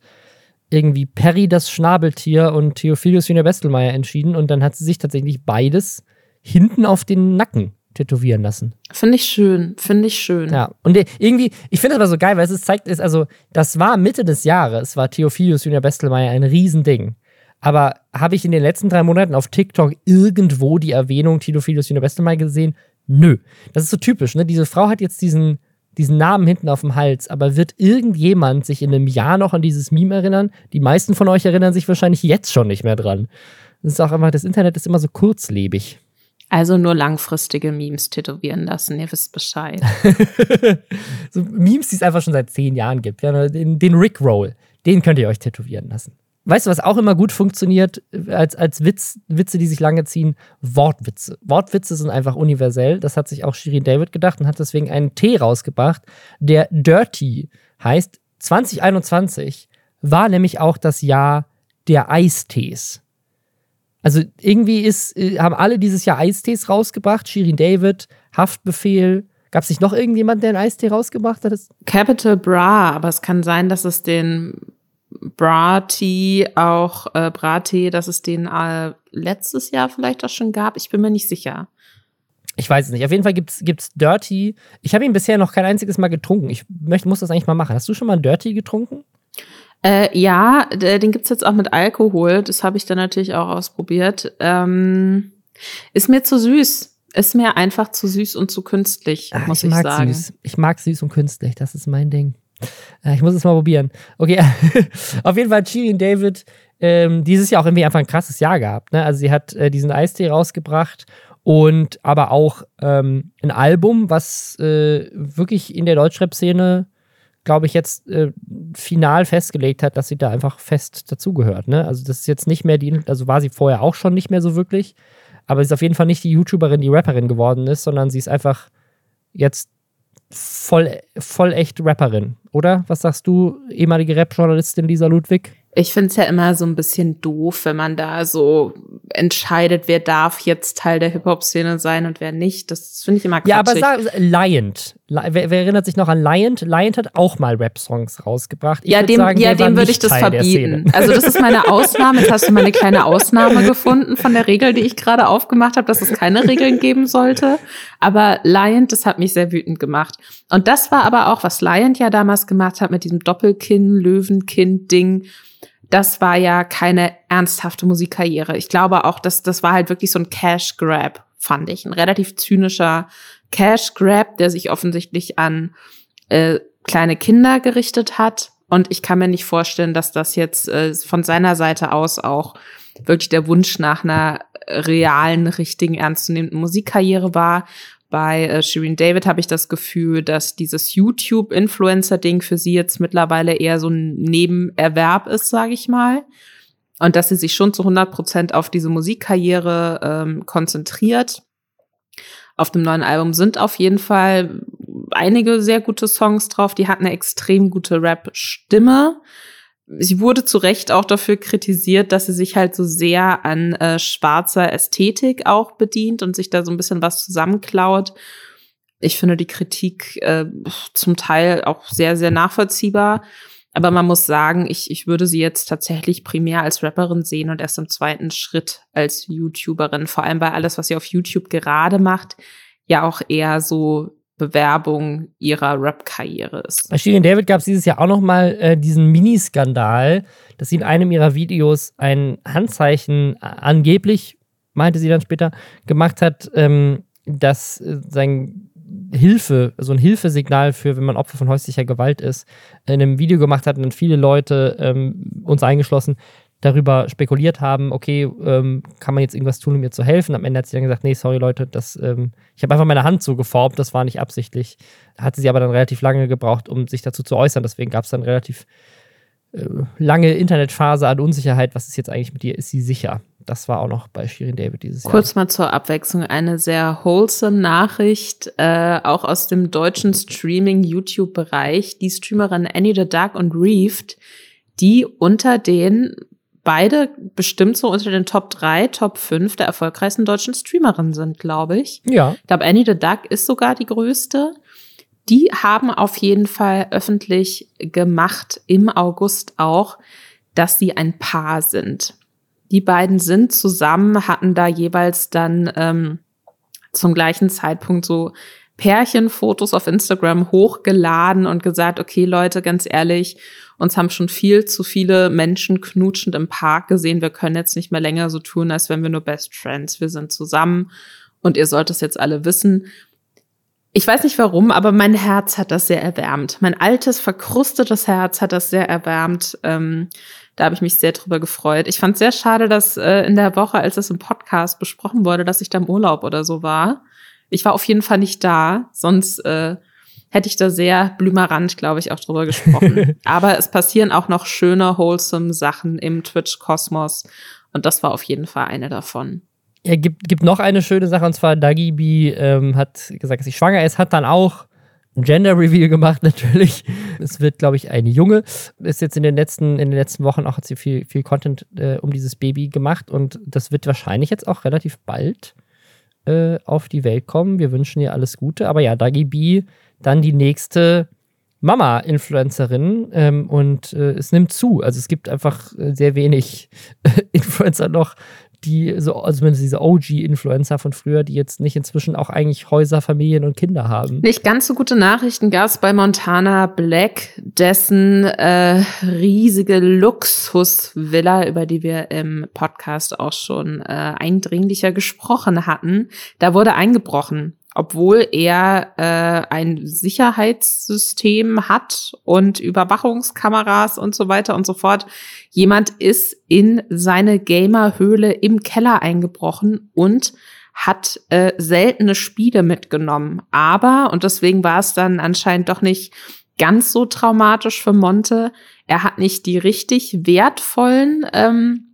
irgendwie Perry das Schnabeltier und Theophilus Junior Bestelmeier entschieden. Und dann hat sie sich tatsächlich beides hinten auf den Nacken tätowieren lassen. Finde ich schön, finde ich schön. Ja, und irgendwie, ich finde das aber so geil, weil es zeigt, ist, also, das war Mitte des Jahres, war Theophilus Junior Bestelmeier ein Riesending. Aber habe ich in den letzten drei Monaten auf TikTok irgendwo die Erwähnung Theophilus Junior Bestelmeier gesehen? Nö. Das ist so typisch, ne? Diese Frau hat jetzt diesen, diesen Namen hinten auf dem Hals, aber wird irgendjemand sich in einem Jahr noch an dieses Meme erinnern? Die meisten von euch erinnern sich wahrscheinlich jetzt schon nicht mehr dran. Das ist auch immer, das Internet ist immer so kurzlebig. Also nur langfristige Memes tätowieren lassen, ihr wisst Bescheid. so Memes, die es einfach schon seit zehn Jahren gibt. Ja, den, den Rickroll, den könnt ihr euch tätowieren lassen. Weißt du, was auch immer gut funktioniert als, als Witz, Witze, die sich lange ziehen? Wortwitze. Wortwitze sind einfach universell. Das hat sich auch Shirin David gedacht und hat deswegen einen Tee rausgebracht, der Dirty heißt. 2021 war nämlich auch das Jahr der Eistees. Also irgendwie ist, äh, haben alle dieses Jahr Eistees rausgebracht. Shirin David, Haftbefehl. Gab es nicht noch irgendjemand, der einen Eistee rausgebracht hat? Capital Bra, aber es kann sein, dass es den Bra-Tee auch, äh, Bra-Tee, dass es den äh, letztes Jahr vielleicht auch schon gab. Ich bin mir nicht sicher. Ich weiß es nicht. Auf jeden Fall gibt's, gibt's Dirty. Ich habe ihn bisher noch kein einziges Mal getrunken. Ich möchte, muss das eigentlich mal machen. Hast du schon mal einen Dirty getrunken? Äh, ja, den gibt's jetzt auch mit Alkohol. Das habe ich dann natürlich auch ausprobiert. Ähm, ist mir zu süß. Ist mir einfach zu süß und zu künstlich, Ach, muss ich, ich mag sagen. Süß. Ich mag süß und künstlich. Das ist mein Ding. Äh, ich muss es mal probieren. Okay, auf jeden Fall Shirin David ähm, dieses Jahr auch irgendwie einfach ein krasses Jahr gehabt. Ne? Also sie hat äh, diesen Eistee rausgebracht und aber auch ähm, ein Album, was äh, wirklich in der Deutschrap-Szene glaube ich, jetzt äh, final festgelegt hat, dass sie da einfach fest dazugehört. Ne? Also das ist jetzt nicht mehr die, also war sie vorher auch schon nicht mehr so wirklich, aber sie ist auf jeden Fall nicht die YouTuberin, die Rapperin geworden ist, sondern sie ist einfach jetzt voll, voll echt Rapperin, oder? Was sagst du, ehemalige Rap-Journalistin Lisa Ludwig? Ich finde es ja immer so ein bisschen doof, wenn man da so entscheidet, wer darf jetzt Teil der Hip-Hop-Szene sein und wer nicht. Das finde ich immer quatschig. Ja, aber sag, Lion. Wer, wer, erinnert sich noch an Lion? Lion hat auch mal Rap-Songs rausgebracht. Ich ja, dem, sagen, ja, dem würde ich das Teil verbieten. Also das ist meine Ausnahme. Jetzt hast du mal eine kleine Ausnahme gefunden von der Regel, die ich gerade aufgemacht habe, dass es keine Regeln geben sollte. Aber Lion, das hat mich sehr wütend gemacht. Und das war aber auch, was Lion ja damals gemacht hat mit diesem Doppelkinn, Löwenkind-Ding das war ja keine ernsthafte Musikkarriere. Ich glaube auch, dass das war halt wirklich so ein Cash Grab, fand ich. Ein relativ zynischer Cash Grab, der sich offensichtlich an äh, kleine Kinder gerichtet hat. Und ich kann mir nicht vorstellen, dass das jetzt äh, von seiner Seite aus auch wirklich der Wunsch nach einer realen, richtigen, ernstzunehmenden Musikkarriere war. Bei äh, Shirin David habe ich das Gefühl, dass dieses YouTube-Influencer-Ding für sie jetzt mittlerweile eher so ein Nebenerwerb ist, sage ich mal. Und dass sie sich schon zu 100 Prozent auf diese Musikkarriere ähm, konzentriert. Auf dem neuen Album sind auf jeden Fall einige sehr gute Songs drauf. Die hat eine extrem gute Rap-Stimme sie wurde zu Recht auch dafür kritisiert, dass sie sich halt so sehr an äh, schwarzer Ästhetik auch bedient und sich da so ein bisschen was zusammenklaut. Ich finde die Kritik äh, zum Teil auch sehr, sehr nachvollziehbar. Aber man muss sagen, ich, ich würde sie jetzt tatsächlich primär als Rapperin sehen und erst im zweiten Schritt als YouTuberin. Vor allem bei alles, was sie auf YouTube gerade macht, ja auch eher so Bewerbung ihrer Rap-Karriere ist. Bei Shirin David gab es dieses Jahr auch noch mal äh, diesen Miniskandal, dass sie in einem ihrer Videos ein Handzeichen äh, angeblich, meinte sie dann später, gemacht hat, ähm, dass äh, sein Hilfe, so ein Hilfesignal für, wenn man Opfer von häuslicher Gewalt ist, in einem Video gemacht hat und dann viele Leute, ähm, uns eingeschlossen, darüber spekuliert haben, okay, ähm, kann man jetzt irgendwas tun, um ihr zu helfen? Am Ende hat sie dann gesagt, nee, sorry Leute, das, ähm, ich habe einfach meine Hand so geformt, das war nicht absichtlich. Hatte sie aber dann relativ lange gebraucht, um sich dazu zu äußern. Deswegen gab es dann relativ äh, lange Internetphase an Unsicherheit. Was ist jetzt eigentlich mit ihr? Ist sie sicher? Das war auch noch bei Shirin David dieses Jahr. Kurz mal zur Abwechslung eine sehr wholesome Nachricht, äh, auch aus dem deutschen Streaming-YouTube-Bereich. Die Streamerin Annie the Duck und Reefed, die unter den beide bestimmt so unter den Top 3, Top 5 der erfolgreichsten deutschen Streamerinnen sind, glaube ich. Ja. Ich glaube, Annie the Duck ist sogar die größte. Die haben auf jeden Fall öffentlich gemacht, im August auch, dass sie ein Paar sind. Die beiden sind zusammen, hatten da jeweils dann ähm, zum gleichen Zeitpunkt so Pärchenfotos auf Instagram hochgeladen und gesagt, okay Leute, ganz ehrlich, uns haben schon viel zu viele Menschen knutschend im Park gesehen. Wir können jetzt nicht mehr länger so tun, als wenn wir nur Best Friends. Wir sind zusammen und ihr sollt es jetzt alle wissen. Ich weiß nicht warum, aber mein Herz hat das sehr erwärmt. Mein altes, verkrustetes Herz hat das sehr erwärmt. Ähm, da habe ich mich sehr drüber gefreut. Ich fand sehr schade, dass äh, in der Woche, als das im Podcast besprochen wurde, dass ich da im Urlaub oder so war. Ich war auf jeden Fall nicht da, sonst äh, hätte ich da sehr blümerant, glaube ich, auch drüber gesprochen. Aber es passieren auch noch schöne, wholesome Sachen im Twitch-Kosmos. Und das war auf jeden Fall eine davon. Ja, gibt, gibt noch eine schöne Sache, und zwar Dagi B ähm, hat gesagt, dass sie schwanger ist, hat dann auch ein Gender Reveal gemacht, natürlich. Es wird, glaube ich, eine Junge. Ist jetzt in den letzten, in den letzten Wochen auch hat sie viel, viel Content äh, um dieses Baby gemacht und das wird wahrscheinlich jetzt auch relativ bald äh, auf die Welt kommen. Wir wünschen ihr alles Gute. Aber ja, Dagi B, dann die nächste Mama-Influencerin ähm, und äh, es nimmt zu. Also es gibt einfach äh, sehr wenig Influencer noch, die, so, also zumindest diese OG-Influencer von früher, die jetzt nicht inzwischen auch eigentlich Häuser, Familien und Kinder haben. Nicht ganz so gute Nachrichten gab es bei Montana Black, dessen äh, riesige Luxusvilla, über die wir im Podcast auch schon äh, eindringlicher gesprochen hatten, da wurde eingebrochen obwohl er äh, ein Sicherheitssystem hat und Überwachungskameras und so weiter und so fort. Jemand ist in seine Gamerhöhle im Keller eingebrochen und hat äh, seltene Spiele mitgenommen. Aber, und deswegen war es dann anscheinend doch nicht ganz so traumatisch für Monte, er hat nicht die richtig wertvollen ähm,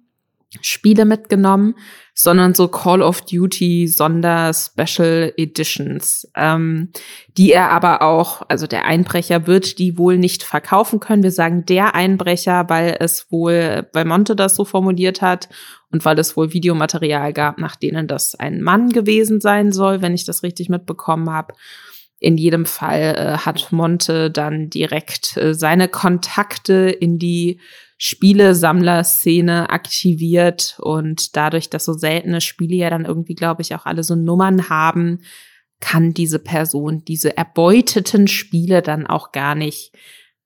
Spiele mitgenommen, sondern so Call of Duty Sonder-Special Editions, ähm, die er aber auch, also der Einbrecher wird die wohl nicht verkaufen können. Wir sagen der Einbrecher, weil es wohl, weil Monte das so formuliert hat und weil es wohl Videomaterial gab, nach denen das ein Mann gewesen sein soll, wenn ich das richtig mitbekommen habe. In jedem Fall äh, hat Monte dann direkt äh, seine Kontakte in die Spielesammler-Szene aktiviert und dadurch, dass so seltene Spiele ja dann irgendwie, glaube ich, auch alle so Nummern haben, kann diese Person diese erbeuteten Spiele dann auch gar nicht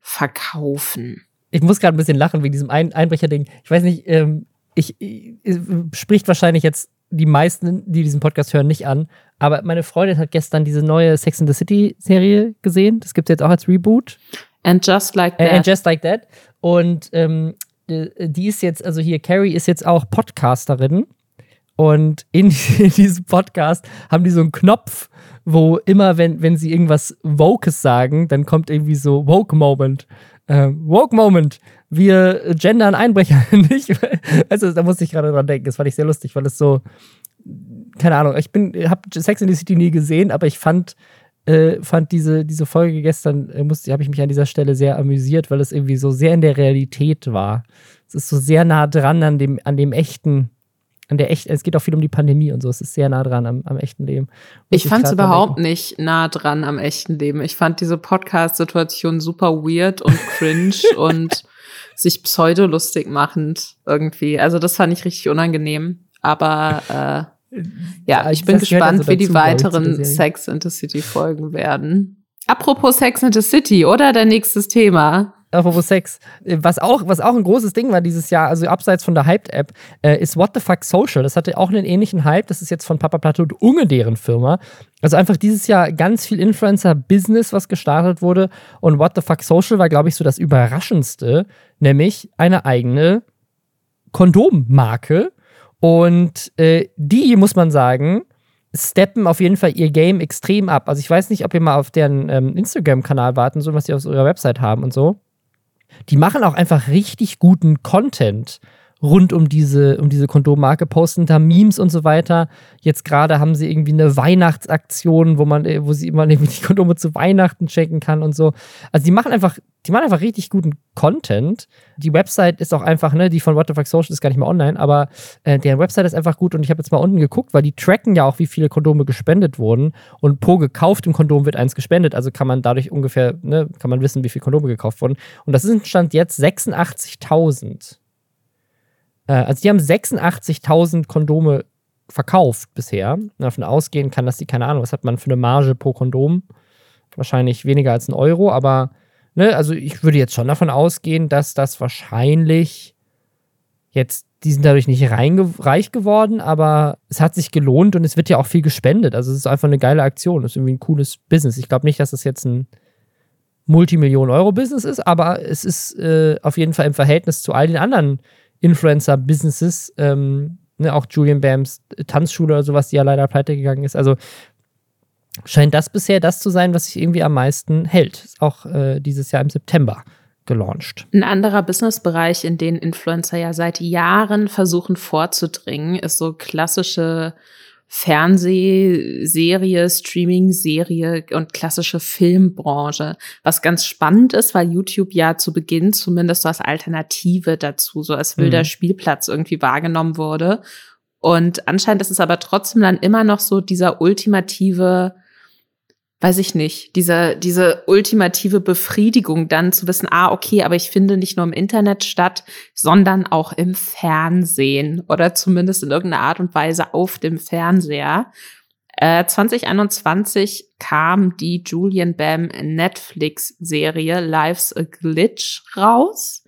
verkaufen. Ich muss gerade ein bisschen lachen wegen diesem Ein Einbrecher-Ding. Ich weiß nicht, ähm, ich, ich, spricht wahrscheinlich jetzt die meisten, die diesen Podcast hören, nicht an. Aber meine Freundin hat gestern diese neue Sex in the City Serie gesehen. Das gibt es jetzt auch als Reboot. And just like that. And just like that. Und ähm, die ist jetzt, also hier, Carrie ist jetzt auch Podcasterin. Und in, in, diesem Podcast haben die so einen Knopf, wo immer, wenn, wenn sie irgendwas Wokes sagen, dann kommt irgendwie so Woke Moment. Äh, Woke Moment. Wir gendern Einbrecher nicht. also, da musste ich gerade dran denken. Das fand ich sehr lustig, weil es so, keine Ahnung, ich bin, habe Sex in the City nie gesehen, aber ich fand äh, fand diese, diese Folge gestern, äh, habe ich mich an dieser Stelle sehr amüsiert, weil es irgendwie so sehr in der Realität war. Es ist so sehr nah dran an dem, an dem echten, an der echt, es geht auch viel um die Pandemie und so, es ist sehr nah dran am, am echten Leben. ich fand es überhaupt nicht nah dran am echten Leben. Ich fand diese Podcast-Situation super weird und cringe und sich pseudolustig machend irgendwie. Also das fand ich richtig unangenehm. Aber äh, ja, ich bin gespannt, also wie die weiteren Sex in the City Folgen werden. Apropos Sex in the City, oder dein nächstes Thema? Apropos Sex. Was auch, was auch ein großes Ding war dieses Jahr, also abseits von der Hyped-App, äh, ist What the Fuck Social. Das hatte auch einen ähnlichen Hype. Das ist jetzt von Papa Plateau und Unge deren Firma. Also einfach dieses Jahr ganz viel Influencer-Business, was gestartet wurde. Und What the Fuck Social war, glaube ich, so das Überraschendste, nämlich eine eigene Kondommarke und äh, die, muss man sagen, steppen auf jeden Fall ihr Game extrem ab. Also ich weiß nicht, ob ihr mal auf deren ähm, Instagram-Kanal warten, so was sie auf ihrer Website haben und so. Die machen auch einfach richtig guten Content rund um diese, um diese Kondommarke, posten da Memes und so weiter. Jetzt gerade haben sie irgendwie eine Weihnachtsaktion, wo man, äh, wo sie immer irgendwie die Kondome zu Weihnachten checken kann und so. Also die machen einfach, die machen einfach richtig guten Content. Die Website ist auch einfach, ne, die von What the Fuck Social ist gar nicht mehr online, aber äh, deren Website ist einfach gut und ich habe jetzt mal unten geguckt, weil die tracken ja auch, wie viele Kondome gespendet wurden und pro gekauftem Kondom wird eins gespendet, also kann man dadurch ungefähr, ne, kann man wissen, wie viele Kondome gekauft wurden. Und das ist Stand jetzt 86.000. Äh, also die haben 86.000 Kondome verkauft bisher. Davon ausgehen kann, dass die, keine Ahnung, was hat man für eine Marge pro Kondom? Wahrscheinlich weniger als ein Euro, aber ne, also ich würde jetzt schon davon ausgehen, dass das wahrscheinlich jetzt, die sind dadurch nicht reich geworden, aber es hat sich gelohnt und es wird ja auch viel gespendet. Also es ist einfach eine geile Aktion. Es ist irgendwie ein cooles Business. Ich glaube nicht, dass das jetzt ein Multimillion-Euro-Business ist, aber es ist äh, auf jeden Fall im Verhältnis zu all den anderen Influencer-Businesses, ähm, ne, auch Julian Bams Tanzschule oder sowas, die ja leider pleite gegangen ist. Also scheint das bisher das zu sein, was sich irgendwie am meisten hält. Ist auch äh, dieses Jahr im September gelauncht. Ein anderer Businessbereich, in den Influencer ja seit Jahren versuchen vorzudringen, ist so klassische Fernsehserie, Streaming-Serie und klassische Filmbranche. Was ganz spannend ist, weil YouTube ja zu Beginn zumindest so als Alternative dazu, so als wilder mhm. Spielplatz irgendwie wahrgenommen wurde. Und anscheinend ist es aber trotzdem dann immer noch so dieser ultimative weiß ich nicht, diese, diese ultimative Befriedigung dann zu wissen, ah, okay, aber ich finde nicht nur im Internet statt, sondern auch im Fernsehen oder zumindest in irgendeiner Art und Weise auf dem Fernseher. Äh, 2021 kam die Julian Bam Netflix-Serie Life's a Glitch raus,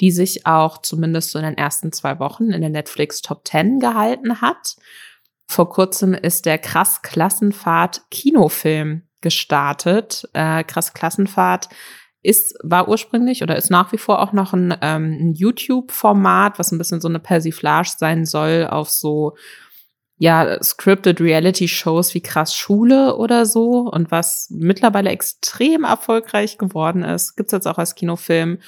die sich auch zumindest so in den ersten zwei Wochen in der Netflix Top 10 gehalten hat. Vor kurzem ist der Krass Klassenfahrt Kinofilm gestartet. Äh, krass Klassenfahrt ist, war ursprünglich oder ist nach wie vor auch noch ein, ähm, ein YouTube-Format, was ein bisschen so eine Persiflage sein soll auf so ja, scripted Reality-Shows wie Krass Schule oder so und was mittlerweile extrem erfolgreich geworden ist, gibt's jetzt auch als Kinofilm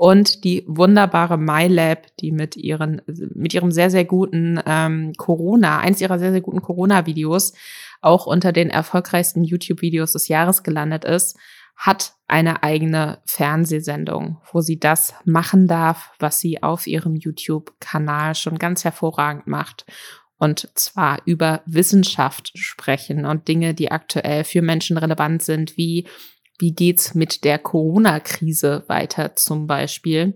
und die wunderbare MyLab, die mit ihren mit ihrem sehr sehr guten ähm, Corona, eins ihrer sehr sehr guten Corona-Videos auch unter den erfolgreichsten YouTube-Videos des Jahres gelandet ist, hat eine eigene Fernsehsendung, wo sie das machen darf, was sie auf ihrem YouTube-Kanal schon ganz hervorragend macht. Und zwar über Wissenschaft sprechen und Dinge, die aktuell für Menschen relevant sind, wie wie geht's mit der Corona-Krise weiter zum Beispiel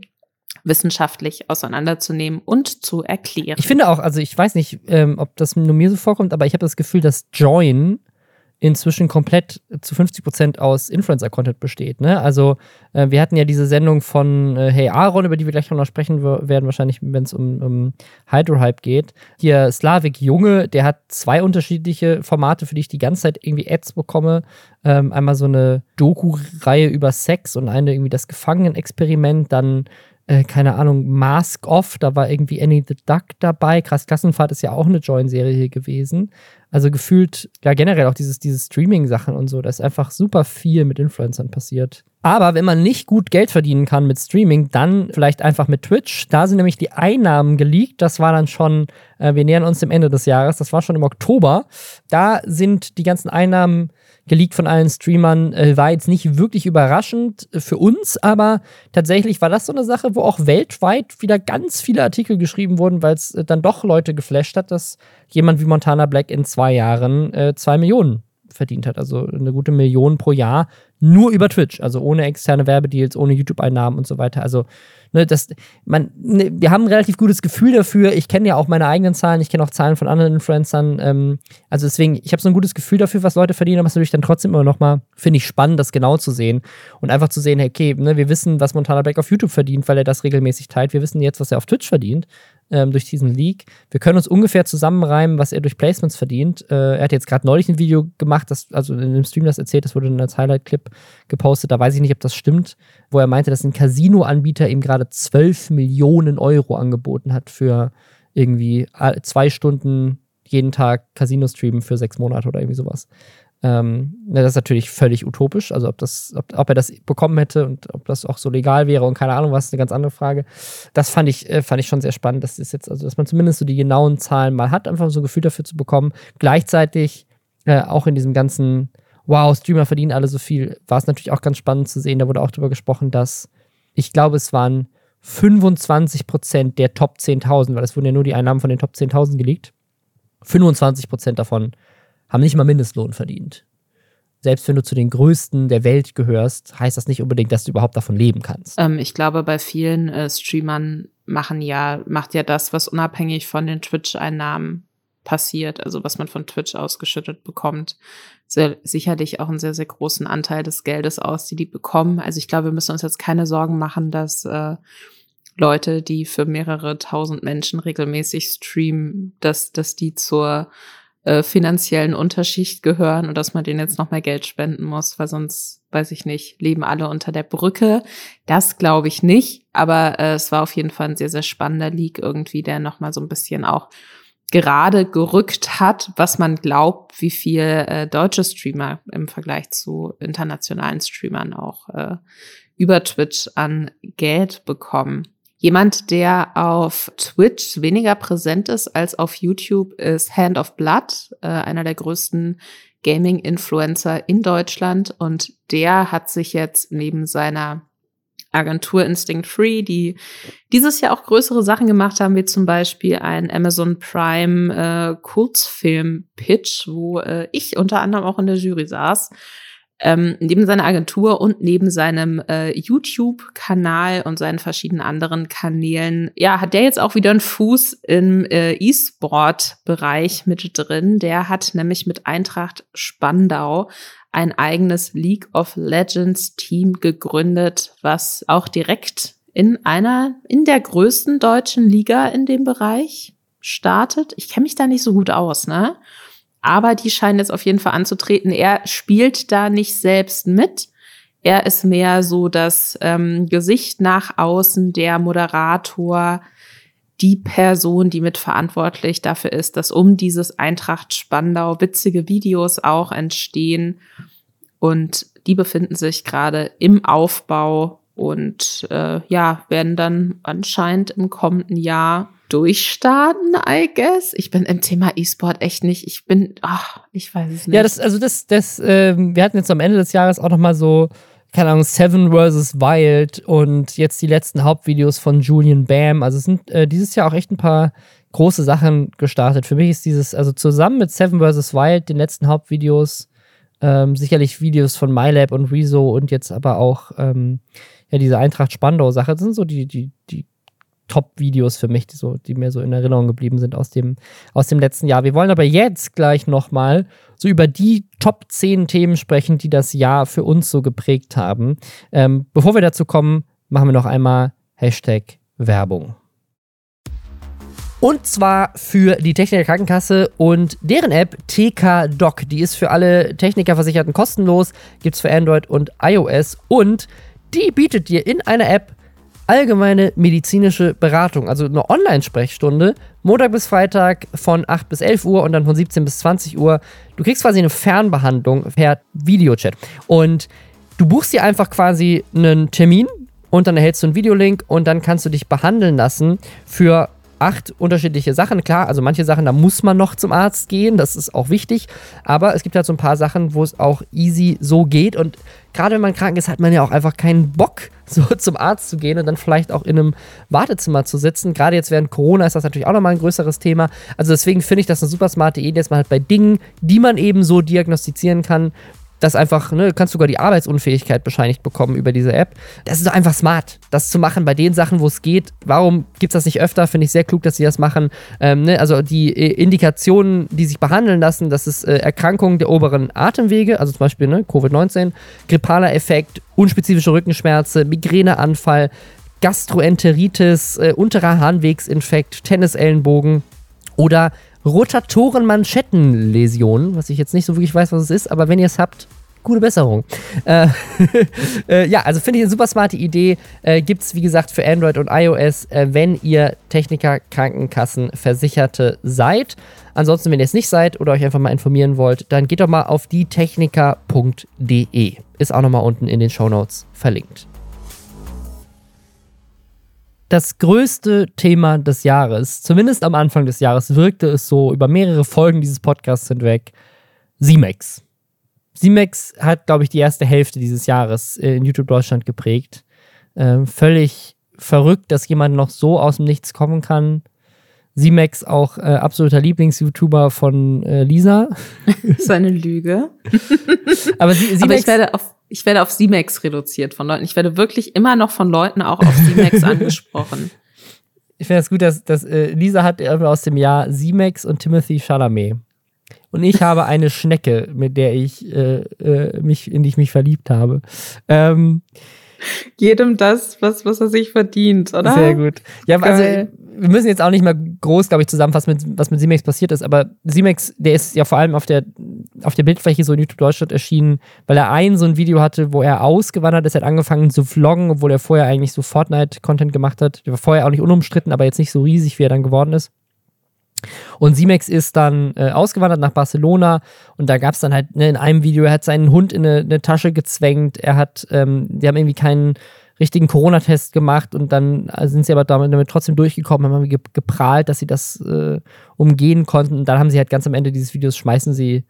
wissenschaftlich auseinanderzunehmen und zu erklären. Ich finde auch, also ich weiß nicht, ähm, ob das nur mir so vorkommt, aber ich habe das Gefühl, dass Join inzwischen komplett zu 50 Prozent aus Influencer-Content besteht. Ne? Also äh, wir hatten ja diese Sendung von äh, Hey Aaron, über die wir gleich noch sprechen werden, wahrscheinlich, wenn es um, um Hydrohype geht. Hier Slavik Junge, der hat zwei unterschiedliche Formate, für die ich die ganze Zeit irgendwie Ads bekomme. Ähm, einmal so eine Doku-Reihe über Sex und eine irgendwie das Gefangenexperiment, dann äh, keine Ahnung, Mask Off, da war irgendwie Annie the Duck dabei. Krass Klassenfahrt ist ja auch eine Join-Serie gewesen. Also gefühlt, ja, generell auch dieses, dieses Streaming-Sachen und so, da ist einfach super viel mit Influencern passiert. Aber wenn man nicht gut Geld verdienen kann mit Streaming, dann vielleicht einfach mit Twitch. Da sind nämlich die Einnahmen geleakt. Das war dann schon, äh, wir nähern uns dem Ende des Jahres, das war schon im Oktober. Da sind die ganzen Einnahmen geleakt von allen Streamern. Äh, war jetzt nicht wirklich überraschend für uns, aber tatsächlich war das so eine Sache, wo auch weltweit wieder ganz viele Artikel geschrieben wurden, weil es äh, dann doch Leute geflasht hat, dass jemand wie Montana Black in zwei Jahren äh, zwei Millionen verdient hat. Also eine gute Million pro Jahr nur über Twitch, also ohne externe Werbedeals, ohne YouTube-Einnahmen und so weiter. Also Ne, das, man, ne, wir haben ein relativ gutes Gefühl dafür. Ich kenne ja auch meine eigenen Zahlen, ich kenne auch Zahlen von anderen Influencern. Ähm, also deswegen, ich habe so ein gutes Gefühl dafür, was Leute verdienen, aber es ist natürlich dann trotzdem immer noch mal, finde ich, spannend, das genau zu sehen. Und einfach zu sehen, hey, okay, ne, wir wissen, was Montana Black auf YouTube verdient, weil er das regelmäßig teilt. Wir wissen jetzt, was er auf Twitch verdient ähm, durch diesen Leak. Wir können uns ungefähr zusammenreimen, was er durch Placements verdient. Äh, er hat jetzt gerade neulich ein Video gemacht, das, also in dem Stream das erzählt, das wurde dann als Highlight-Clip gepostet. Da weiß ich nicht, ob das stimmt, wo er meinte, dass ein Casino-Anbieter ihm gerade 12 Millionen Euro angeboten hat für irgendwie äh, zwei Stunden jeden Tag Casino-Streamen für sechs Monate oder irgendwie sowas. Ähm, das ist natürlich völlig utopisch. Also ob, das, ob, ob, er das bekommen hätte und ob das auch so legal wäre und keine Ahnung, was ist eine ganz andere Frage. Das fand ich, äh, fand ich schon sehr spannend. Das ist jetzt, also dass man zumindest so die genauen Zahlen mal hat, einfach so ein Gefühl dafür zu bekommen. Gleichzeitig äh, auch in diesem ganzen Wow, Streamer verdienen alle so viel, war es natürlich auch ganz spannend zu sehen. Da wurde auch darüber gesprochen, dass ich glaube, es waren 25 Prozent der Top 10.000, weil es wurden ja nur die Einnahmen von den Top 10.000 gelegt. 25 Prozent davon haben nicht mal Mindestlohn verdient. Selbst wenn du zu den größten der Welt gehörst, heißt das nicht unbedingt, dass du überhaupt davon leben kannst. Ähm, ich glaube, bei vielen äh, Streamern machen ja, macht ja das, was unabhängig von den Twitch-Einnahmen passiert, also was man von Twitch ausgeschüttet bekommt. Sehr, sicherlich auch einen sehr, sehr großen Anteil des Geldes aus, die die bekommen. Also ich glaube, wir müssen uns jetzt keine Sorgen machen, dass äh, Leute, die für mehrere tausend Menschen regelmäßig streamen, dass, dass die zur äh, finanziellen Unterschicht gehören und dass man denen jetzt noch mehr Geld spenden muss, weil sonst, weiß ich nicht, leben alle unter der Brücke. Das glaube ich nicht, aber äh, es war auf jeden Fall ein sehr, sehr spannender Leak irgendwie, der nochmal so ein bisschen auch gerade gerückt hat, was man glaubt, wie viel äh, deutsche Streamer im Vergleich zu internationalen Streamern auch äh, über Twitch an Geld bekommen. Jemand, der auf Twitch weniger präsent ist als auf YouTube, ist Hand of Blood, äh, einer der größten Gaming-Influencer in Deutschland. Und der hat sich jetzt neben seiner Agentur Instinct Free, die dieses Jahr auch größere Sachen gemacht haben, wie zum Beispiel ein Amazon Prime äh, Kurzfilm-Pitch, wo äh, ich unter anderem auch in der Jury saß ähm, neben seiner Agentur und neben seinem äh, YouTube-Kanal und seinen verschiedenen anderen Kanälen, ja, hat der jetzt auch wieder einen Fuß im äh, E-Sport-Bereich mit drin. Der hat nämlich mit Eintracht Spandau ein eigenes League of Legends Team gegründet, was auch direkt in einer, in der größten deutschen Liga in dem Bereich startet. Ich kenne mich da nicht so gut aus, ne? Aber die scheinen jetzt auf jeden Fall anzutreten. Er spielt da nicht selbst mit. Er ist mehr so das ähm, Gesicht nach außen, der Moderator, die Person, die mitverantwortlich dafür ist, dass um dieses Eintracht Spandau witzige Videos auch entstehen. Und die befinden sich gerade im Aufbau und äh, ja, werden dann anscheinend im kommenden Jahr durchstarten, I guess. Ich bin im Thema E-Sport echt nicht. Ich bin, ach, ich weiß es nicht. Ja, das, also das, das, ähm, wir hatten jetzt am Ende des Jahres auch noch mal so, keine Ahnung, Seven vs. Wild und jetzt die letzten Hauptvideos von Julian Bam. Also es sind äh, dieses Jahr auch echt ein paar große Sachen gestartet. Für mich ist dieses, also zusammen mit Seven vs. Wild, den letzten Hauptvideos, ähm, sicherlich Videos von MyLab und Rezo und jetzt aber auch ähm, ja, diese Eintracht Spandau-Sache, das sind so die, die, die Top-Videos für mich, die, so, die mir so in Erinnerung geblieben sind aus dem, aus dem letzten Jahr. Wir wollen aber jetzt gleich nochmal so über die Top 10 Themen sprechen, die das Jahr für uns so geprägt haben. Ähm, bevor wir dazu kommen, machen wir noch einmal Hashtag Werbung. Und zwar für die Techniker Krankenkasse und deren App TK Doc. Die ist für alle Technikerversicherten kostenlos, gibt es für Android und iOS und die bietet dir in einer App allgemeine medizinische Beratung, also eine Online-Sprechstunde, Montag bis Freitag von 8 bis 11 Uhr und dann von 17 bis 20 Uhr. Du kriegst quasi eine Fernbehandlung per Videochat. Und du buchst dir einfach quasi einen Termin und dann erhältst du einen Videolink und dann kannst du dich behandeln lassen für acht unterschiedliche Sachen. Klar, also manche Sachen, da muss man noch zum Arzt gehen, das ist auch wichtig. Aber es gibt halt so ein paar Sachen, wo es auch easy so geht. Und gerade wenn man krank ist, hat man ja auch einfach keinen Bock, so zum Arzt zu gehen und dann vielleicht auch in einem Wartezimmer zu sitzen. Gerade jetzt während Corona ist das natürlich auch nochmal ein größeres Thema. Also deswegen finde ich das eine super smarte Idee, dass man halt bei Dingen, die man eben so diagnostizieren kann, das einfach, ne, du kannst sogar die Arbeitsunfähigkeit bescheinigt bekommen über diese App. Das ist doch einfach smart, das zu machen bei den Sachen, wo es geht. Warum gibt es das nicht öfter? Finde ich sehr klug, dass sie das machen. Ähm, ne, also die äh, Indikationen, die sich behandeln lassen, das ist äh, Erkrankungen der oberen Atemwege, also zum Beispiel ne, Covid-19, grippaler Effekt, unspezifische Rückenschmerzen, Migräneanfall, Gastroenteritis, äh, unterer Harnwegsinfekt, Tennisellenbogen oder Rotatorenmanschettenläsionen, was ich jetzt nicht so wirklich weiß, was es ist, aber wenn ihr es habt, gute Besserung. Äh, äh, ja, also finde ich eine super smarte Idee. Äh, Gibt es, wie gesagt, für Android und iOS, äh, wenn ihr Techniker, Krankenkassen, Versicherte seid. Ansonsten, wenn ihr es nicht seid oder euch einfach mal informieren wollt, dann geht doch mal auf dietechniker.de. Ist auch nochmal unten in den Show Notes verlinkt das größte Thema des Jahres, zumindest am Anfang des Jahres, wirkte es so über mehrere Folgen dieses Podcasts hinweg, Simex. Simex hat, glaube ich, die erste Hälfte dieses Jahres in YouTube Deutschland geprägt. Ähm, völlig verrückt, dass jemand noch so aus dem Nichts kommen kann. Simex auch äh, absoluter Lieblings-YouTuber von äh, Lisa. Seine Lüge. Aber, sie, Simex, Aber ich werde auf ich werde auf C-Max reduziert von Leuten. Ich werde wirklich immer noch von Leuten auch auf C-Max angesprochen. Ich finde es das gut, dass, dass äh, Lisa hat aus dem Jahr Simex und Timothy Chalamet. Und ich habe eine Schnecke, mit der ich äh, äh, mich, in die ich mich verliebt habe. Ähm, Jedem das, was, was er sich verdient, oder? Sehr gut. Ja, Geil. also wir müssen jetzt auch nicht mal groß, glaube ich, zusammenfassen, mit, was mit Simex passiert ist, aber Simex, der ist ja vor allem auf der, auf der Bildfläche so in YouTube Deutschland erschienen, weil er ein so ein Video hatte, wo er ausgewandert ist, er hat angefangen zu vloggen, obwohl er vorher eigentlich so Fortnite-Content gemacht hat. Der war vorher auch nicht unumstritten, aber jetzt nicht so riesig, wie er dann geworden ist. Und Simex ist dann äh, ausgewandert nach Barcelona und da gab es dann halt ne, in einem Video, er hat seinen Hund in eine, eine Tasche gezwängt, er hat, ähm, die haben irgendwie keinen richtigen Corona-Test gemacht und dann äh, sind sie aber damit, damit trotzdem durchgekommen, haben ge geprahlt, dass sie das äh, umgehen konnten. Und dann haben sie halt ganz am Ende dieses Videos, schmeißen sie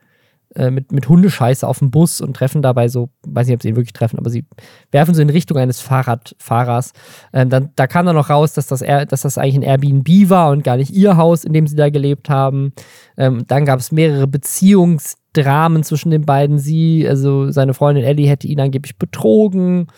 äh, mit, mit Hundescheiße auf den Bus und treffen dabei so, weiß nicht, ob sie ihn wirklich treffen, aber sie werfen so in Richtung eines Fahrradfahrers. Ähm, dann, da kam dann noch raus, dass das, dass das eigentlich ein Airbnb war und gar nicht ihr Haus, in dem sie da gelebt haben. Ähm, dann gab es mehrere Beziehungsdramen zwischen den beiden. Sie, also seine Freundin Ellie, hätte ihn angeblich betrogen.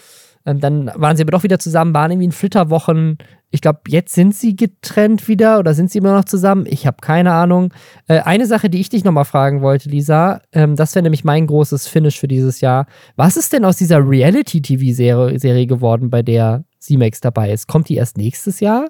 Ähm, dann waren sie aber doch wieder zusammen, waren irgendwie in Flitterwochen. Ich glaube, jetzt sind sie getrennt wieder oder sind sie immer noch zusammen? Ich habe keine Ahnung. Äh, eine Sache, die ich dich nochmal fragen wollte, Lisa, ähm, das wäre nämlich mein großes Finish für dieses Jahr. Was ist denn aus dieser Reality-TV-Serie geworden, bei der C-Max dabei ist? Kommt die erst nächstes Jahr?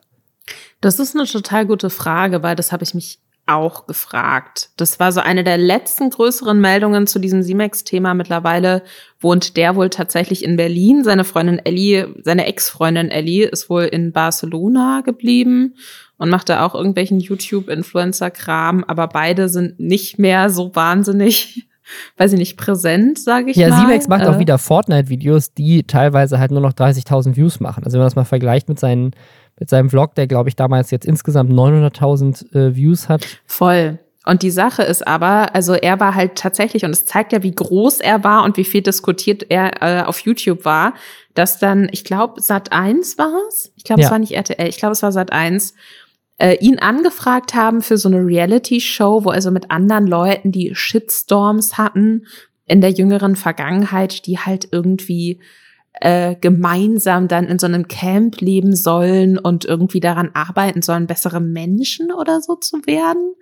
Das ist eine total gute Frage, weil das habe ich mich auch gefragt. Das war so eine der letzten größeren Meldungen zu diesem Simex-Thema. Mittlerweile wohnt der wohl tatsächlich in Berlin. Seine Freundin Ellie, seine Ex-Freundin Ellie ist wohl in Barcelona geblieben und macht da auch irgendwelchen YouTube-Influencer-Kram. Aber beide sind nicht mehr so wahnsinnig weiß ich nicht, präsent, sage ich ja, mal. Ja, Simex macht äh, auch wieder Fortnite-Videos, die teilweise halt nur noch 30.000 Views machen. Also wenn man das mal vergleicht mit seinen mit seinem Vlog, der glaube ich damals jetzt insgesamt 900.000 äh, Views hat. Voll. Und die Sache ist aber, also er war halt tatsächlich, und es zeigt ja, wie groß er war und wie viel diskutiert er äh, auf YouTube war, dass dann, ich glaube, Sat 1 war es. Ich glaube, ja. es war nicht RTL, ich glaube, es war Sat 1 äh, ihn angefragt haben für so eine Reality-Show, wo also mit anderen Leuten, die Shitstorms hatten in der jüngeren Vergangenheit, die halt irgendwie äh, gemeinsam dann in so einem Camp leben sollen und irgendwie daran arbeiten sollen, bessere Menschen oder so zu werden.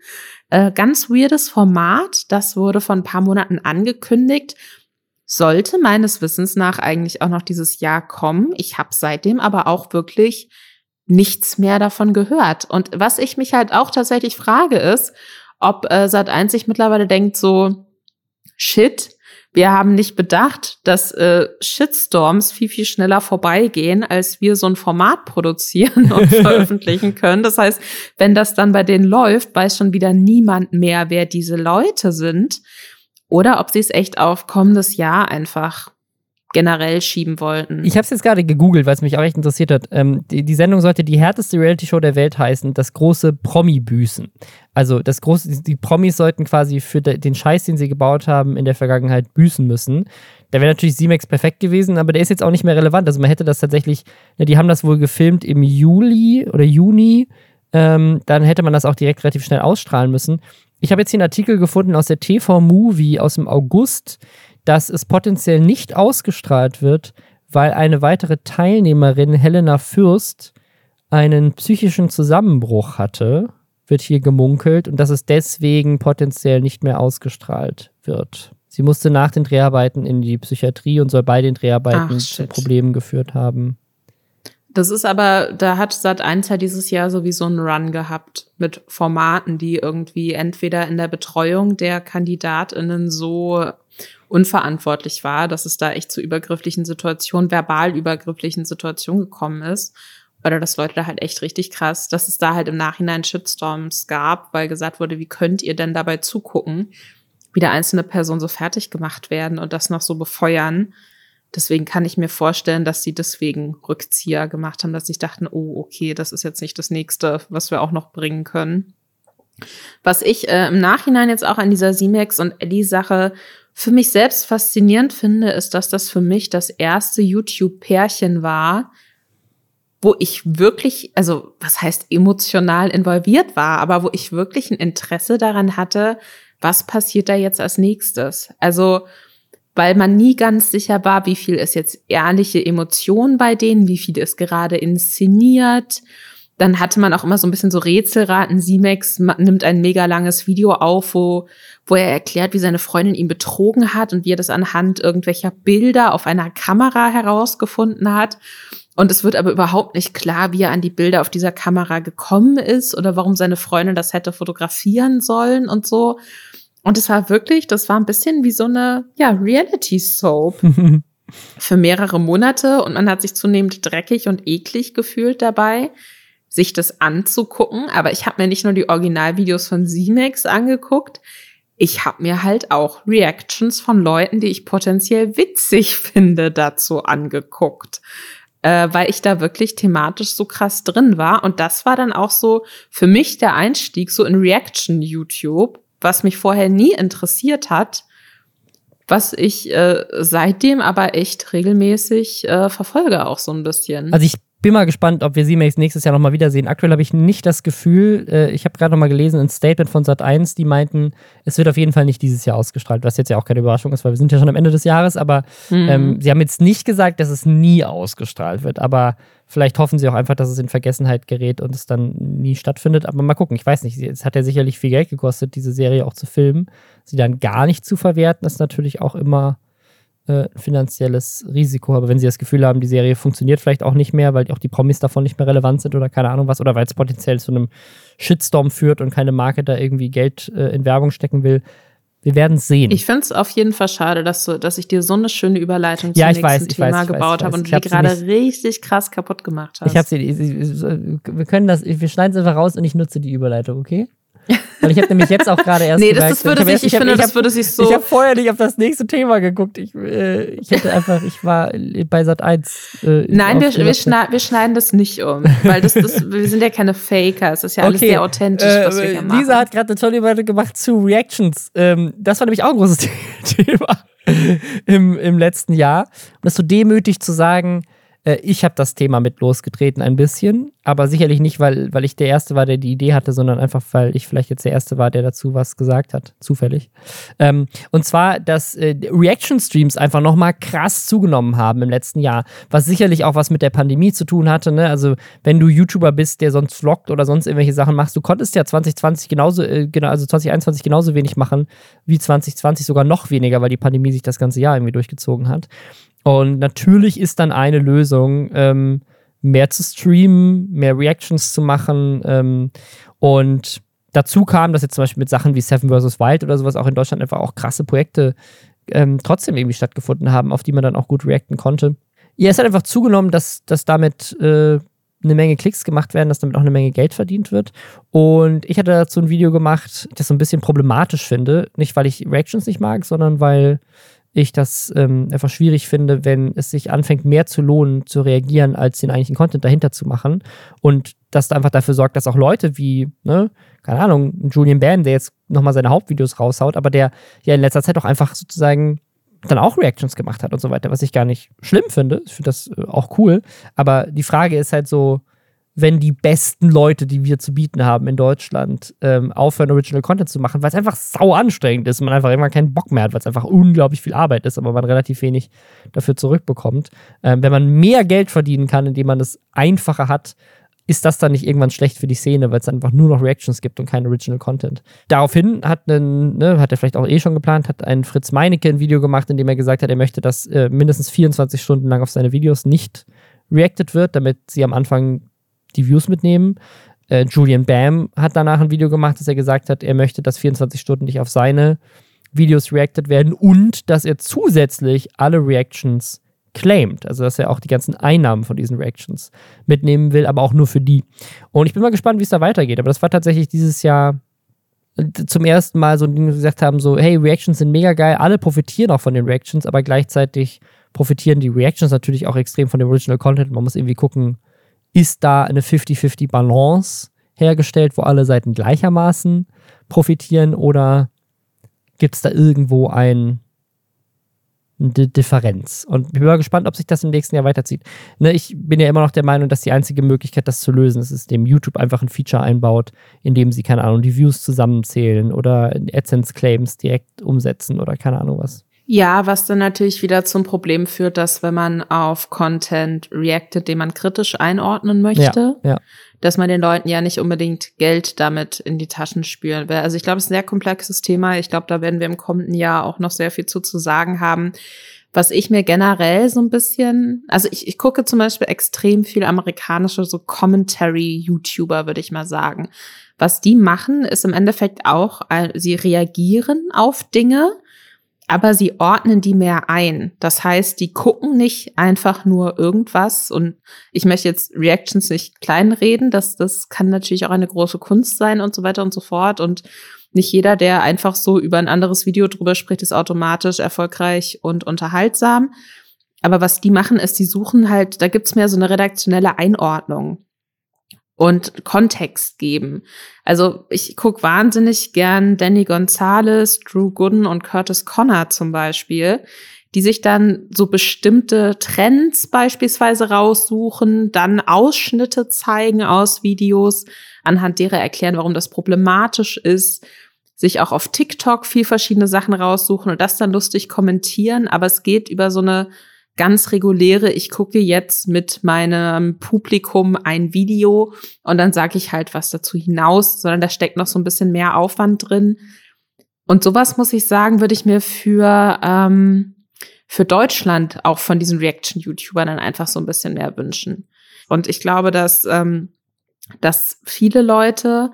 Äh, ganz weirdes Format. Das wurde vor ein paar Monaten angekündigt. Sollte meines Wissens nach eigentlich auch noch dieses Jahr kommen. Ich habe seitdem aber auch wirklich nichts mehr davon gehört. Und was ich mich halt auch tatsächlich frage, ist, ob äh, Sat1 sich mittlerweile denkt, so, shit, wir haben nicht bedacht, dass äh, Shitstorms viel, viel schneller vorbeigehen, als wir so ein Format produzieren und veröffentlichen können. Das heißt, wenn das dann bei denen läuft, weiß schon wieder niemand mehr, wer diese Leute sind. Oder ob sie es echt auf kommendes Jahr einfach generell schieben wollten. Ich habe es jetzt gerade gegoogelt, weil es mich auch echt interessiert hat. Ähm, die, die, Sendung sollte die härteste Reality-Show der Welt heißen, das große Promi-Büßen. Also das große, die Promis sollten quasi für den Scheiß, den sie gebaut haben, in der Vergangenheit büßen müssen. Da wäre natürlich Simex perfekt gewesen, aber der ist jetzt auch nicht mehr relevant. Also man hätte das tatsächlich, ne, die haben das wohl gefilmt im Juli oder Juni. Ähm, dann hätte man das auch direkt relativ schnell ausstrahlen müssen. Ich habe jetzt hier einen Artikel gefunden aus der TV-Movie aus dem August dass es potenziell nicht ausgestrahlt wird, weil eine weitere Teilnehmerin, Helena Fürst, einen psychischen Zusammenbruch hatte, wird hier gemunkelt, und dass es deswegen potenziell nicht mehr ausgestrahlt wird. Sie musste nach den Dreharbeiten in die Psychiatrie und soll bei den Dreharbeiten Ach, zu Problemen geführt haben. Das ist aber, da hat Sat 1 ja dieses Jahr sowieso einen Run gehabt mit Formaten, die irgendwie entweder in der Betreuung der KandidatInnen so unverantwortlich war, dass es da echt zu übergrifflichen Situationen, verbal übergrifflichen Situationen gekommen ist. Oder dass Leute da halt echt richtig krass, dass es da halt im Nachhinein Shitstorms gab, weil gesagt wurde, wie könnt ihr denn dabei zugucken, wie der einzelne Person so fertig gemacht werden und das noch so befeuern. Deswegen kann ich mir vorstellen, dass sie deswegen Rückzieher gemacht haben, dass sie dachten, oh, okay, das ist jetzt nicht das nächste, was wir auch noch bringen können. Was ich äh, im Nachhinein jetzt auch an dieser Simex und Eddie-Sache für mich selbst faszinierend finde, ist, dass das für mich das erste YouTube-Pärchen war, wo ich wirklich, also was heißt emotional involviert war, aber wo ich wirklich ein Interesse daran hatte, was passiert da jetzt als nächstes. Also, weil man nie ganz sicher war, wie viel ist jetzt ehrliche Emotion bei denen, wie viel ist gerade inszeniert. Dann hatte man auch immer so ein bisschen so Rätselraten. Simex nimmt ein mega langes Video auf, wo, wo er erklärt, wie seine Freundin ihn betrogen hat und wie er das anhand irgendwelcher Bilder auf einer Kamera herausgefunden hat. Und es wird aber überhaupt nicht klar, wie er an die Bilder auf dieser Kamera gekommen ist oder warum seine Freundin das hätte fotografieren sollen und so. Und es war wirklich, das war ein bisschen wie so eine, ja, Reality-Soap. für mehrere Monate und man hat sich zunehmend dreckig und eklig gefühlt dabei, sich das anzugucken. Aber ich habe mir nicht nur die Originalvideos von Simex angeguckt, ich habe mir halt auch Reactions von Leuten, die ich potenziell witzig finde, dazu angeguckt äh, weil ich da wirklich thematisch so krass drin war. Und das war dann auch so für mich der Einstieg so in Reaction YouTube, was mich vorher nie interessiert hat, was ich äh, seitdem aber echt regelmäßig äh, verfolge auch so ein bisschen. Also ich bin mal gespannt, ob wir Z-Max nächstes Jahr nochmal wiedersehen. Aktuell habe ich nicht das Gefühl, äh, ich habe gerade nochmal gelesen, ein Statement von Sat1, die meinten, es wird auf jeden Fall nicht dieses Jahr ausgestrahlt, was jetzt ja auch keine Überraschung ist, weil wir sind ja schon am Ende des Jahres, aber mhm. ähm, sie haben jetzt nicht gesagt, dass es nie ausgestrahlt wird, aber vielleicht hoffen sie auch einfach, dass es in Vergessenheit gerät und es dann nie stattfindet. Aber mal gucken, ich weiß nicht, es hat ja sicherlich viel Geld gekostet, diese Serie auch zu filmen. Sie dann gar nicht zu verwerten, ist natürlich auch immer äh, finanzielles Risiko. Aber wenn sie das Gefühl haben, die Serie funktioniert vielleicht auch nicht mehr, weil auch die Promis davon nicht mehr relevant sind oder keine Ahnung was, oder weil es potenziell zu einem Shitstorm führt und keine Marke da irgendwie Geld äh, in Werbung stecken will. Wir werden sehen. Ich finde es auf jeden Fall schade, dass, du, dass ich dir so eine schöne Überleitung zum ja, nächsten weiß, Thema weiß, gebaut habe und die gerade richtig krass kaputt gemacht hast. Ich habe sie. Wir können das. Wir schneiden es einfach raus und ich nutze die Überleitung, okay? Weil ich habe nämlich jetzt auch gerade erst. nee, das, das würde sich, ich, ich, finde, ich hab, das würde sich so. Ich habe vorher nicht auf das nächste Thema geguckt. Ich, äh, ich hätte einfach, ich war bei Sat 1. Äh, Nein, wir, wir, schneiden, wir schneiden das nicht um. Weil das, das, wir sind ja keine Faker. Es ist ja alles okay. sehr authentisch, äh, was wir hier machen. Lisa hat gerade eine tolle Überleitung gemacht zu Reactions. Ähm, das war nämlich auch ein großes Thema im, im letzten Jahr. Und das so demütig zu sagen, äh, ich habe das Thema mit losgetreten ein bisschen, aber sicherlich nicht, weil, weil ich der Erste war, der die Idee hatte, sondern einfach, weil ich vielleicht jetzt der Erste war, der dazu was gesagt hat, zufällig. Ähm, und zwar, dass äh, Reaction-Streams einfach nochmal krass zugenommen haben im letzten Jahr, was sicherlich auch was mit der Pandemie zu tun hatte. Ne? Also, wenn du YouTuber bist, der sonst vloggt oder sonst irgendwelche Sachen machst, du konntest ja 2020 genauso, äh, genau, also 2021 genauso wenig machen wie 2020, sogar noch weniger, weil die Pandemie sich das ganze Jahr irgendwie durchgezogen hat. Und natürlich ist dann eine Lösung, ähm, mehr zu streamen, mehr Reactions zu machen. Ähm, und dazu kam, dass jetzt zum Beispiel mit Sachen wie Seven vs. Wild oder sowas auch in Deutschland einfach auch krasse Projekte ähm, trotzdem irgendwie stattgefunden haben, auf die man dann auch gut reacten konnte. Ja, es hat einfach zugenommen, dass, dass damit äh, eine Menge Klicks gemacht werden, dass damit auch eine Menge Geld verdient wird. Und ich hatte dazu ein Video gemacht, das so ein bisschen problematisch finde. Nicht, weil ich Reactions nicht mag, sondern weil ich das ähm, einfach schwierig finde, wenn es sich anfängt, mehr zu lohnen, zu reagieren, als den eigentlichen Content dahinter zu machen. Und das einfach dafür sorgt, dass auch Leute wie, ne, keine Ahnung, Julian Bam, der jetzt nochmal seine Hauptvideos raushaut, aber der ja in letzter Zeit auch einfach sozusagen dann auch Reactions gemacht hat und so weiter, was ich gar nicht schlimm finde. Ich finde das äh, auch cool. Aber die Frage ist halt so, wenn die besten Leute, die wir zu bieten haben in Deutschland, ähm, aufhören, Original Content zu machen, weil es einfach sau anstrengend ist und man einfach immer keinen Bock mehr hat, weil es einfach unglaublich viel Arbeit ist, aber man relativ wenig dafür zurückbekommt. Ähm, wenn man mehr Geld verdienen kann, indem man es einfacher hat, ist das dann nicht irgendwann schlecht für die Szene, weil es einfach nur noch Reactions gibt und kein Original Content. Daraufhin hat, einen, ne, hat er vielleicht auch eh schon geplant, hat ein Fritz Meinecke ein Video gemacht, in dem er gesagt hat, er möchte, dass äh, mindestens 24 Stunden lang auf seine Videos nicht reacted wird, damit sie am Anfang die Views mitnehmen. Äh, Julian Bam hat danach ein Video gemacht, dass er gesagt hat, er möchte, dass 24 Stunden nicht auf seine Videos reacted werden und dass er zusätzlich alle Reactions claimt. Also, dass er auch die ganzen Einnahmen von diesen Reactions mitnehmen will, aber auch nur für die. Und ich bin mal gespannt, wie es da weitergeht. Aber das war tatsächlich dieses Jahr äh, zum ersten Mal so ein Ding, gesagt haben: so, hey, Reactions sind mega geil, alle profitieren auch von den Reactions, aber gleichzeitig profitieren die Reactions natürlich auch extrem von dem Original Content. Man muss irgendwie gucken, ist da eine 50-50 Balance hergestellt, wo alle Seiten gleichermaßen profitieren oder gibt es da irgendwo ein, eine Differenz? Und ich bin mal gespannt, ob sich das im nächsten Jahr weiterzieht. Ne, ich bin ja immer noch der Meinung, dass die einzige Möglichkeit, das zu lösen, ist, ist, dem YouTube einfach ein Feature einbaut, in dem sie, keine Ahnung, die Views zusammenzählen oder AdSense-Claims direkt umsetzen oder keine Ahnung was. Ja, was dann natürlich wieder zum Problem führt, dass wenn man auf Content reactet, den man kritisch einordnen möchte, ja, ja. dass man den Leuten ja nicht unbedingt Geld damit in die Taschen spüren will. Also ich glaube, es ist ein sehr komplexes Thema. Ich glaube, da werden wir im kommenden Jahr auch noch sehr viel zu, zu sagen haben. Was ich mir generell so ein bisschen, also ich, ich gucke zum Beispiel extrem viel amerikanische so Commentary-YouTuber, würde ich mal sagen. Was die machen, ist im Endeffekt auch, äh, sie reagieren auf Dinge, aber sie ordnen die mehr ein. Das heißt, die gucken nicht einfach nur irgendwas und ich möchte jetzt Reactions nicht kleinreden, das, das kann natürlich auch eine große Kunst sein und so weiter und so fort und nicht jeder, der einfach so über ein anderes Video drüber spricht, ist automatisch erfolgreich und unterhaltsam. Aber was die machen, ist, die suchen halt, da gibt's mehr so eine redaktionelle Einordnung und Kontext geben. Also ich guck wahnsinnig gern Danny Gonzalez, Drew Gooden und Curtis Connor zum Beispiel, die sich dann so bestimmte Trends beispielsweise raussuchen, dann Ausschnitte zeigen aus Videos, anhand derer erklären, warum das problematisch ist sich auch auf TikTok viel verschiedene Sachen raussuchen und das dann lustig kommentieren, aber es geht über so eine ganz reguläre, ich gucke jetzt mit meinem Publikum ein Video und dann sage ich halt was dazu hinaus, sondern da steckt noch so ein bisschen mehr Aufwand drin. Und sowas muss ich sagen, würde ich mir für, ähm, für Deutschland auch von diesen Reaction-YouTubern dann einfach so ein bisschen mehr wünschen. Und ich glaube, dass, ähm, dass viele Leute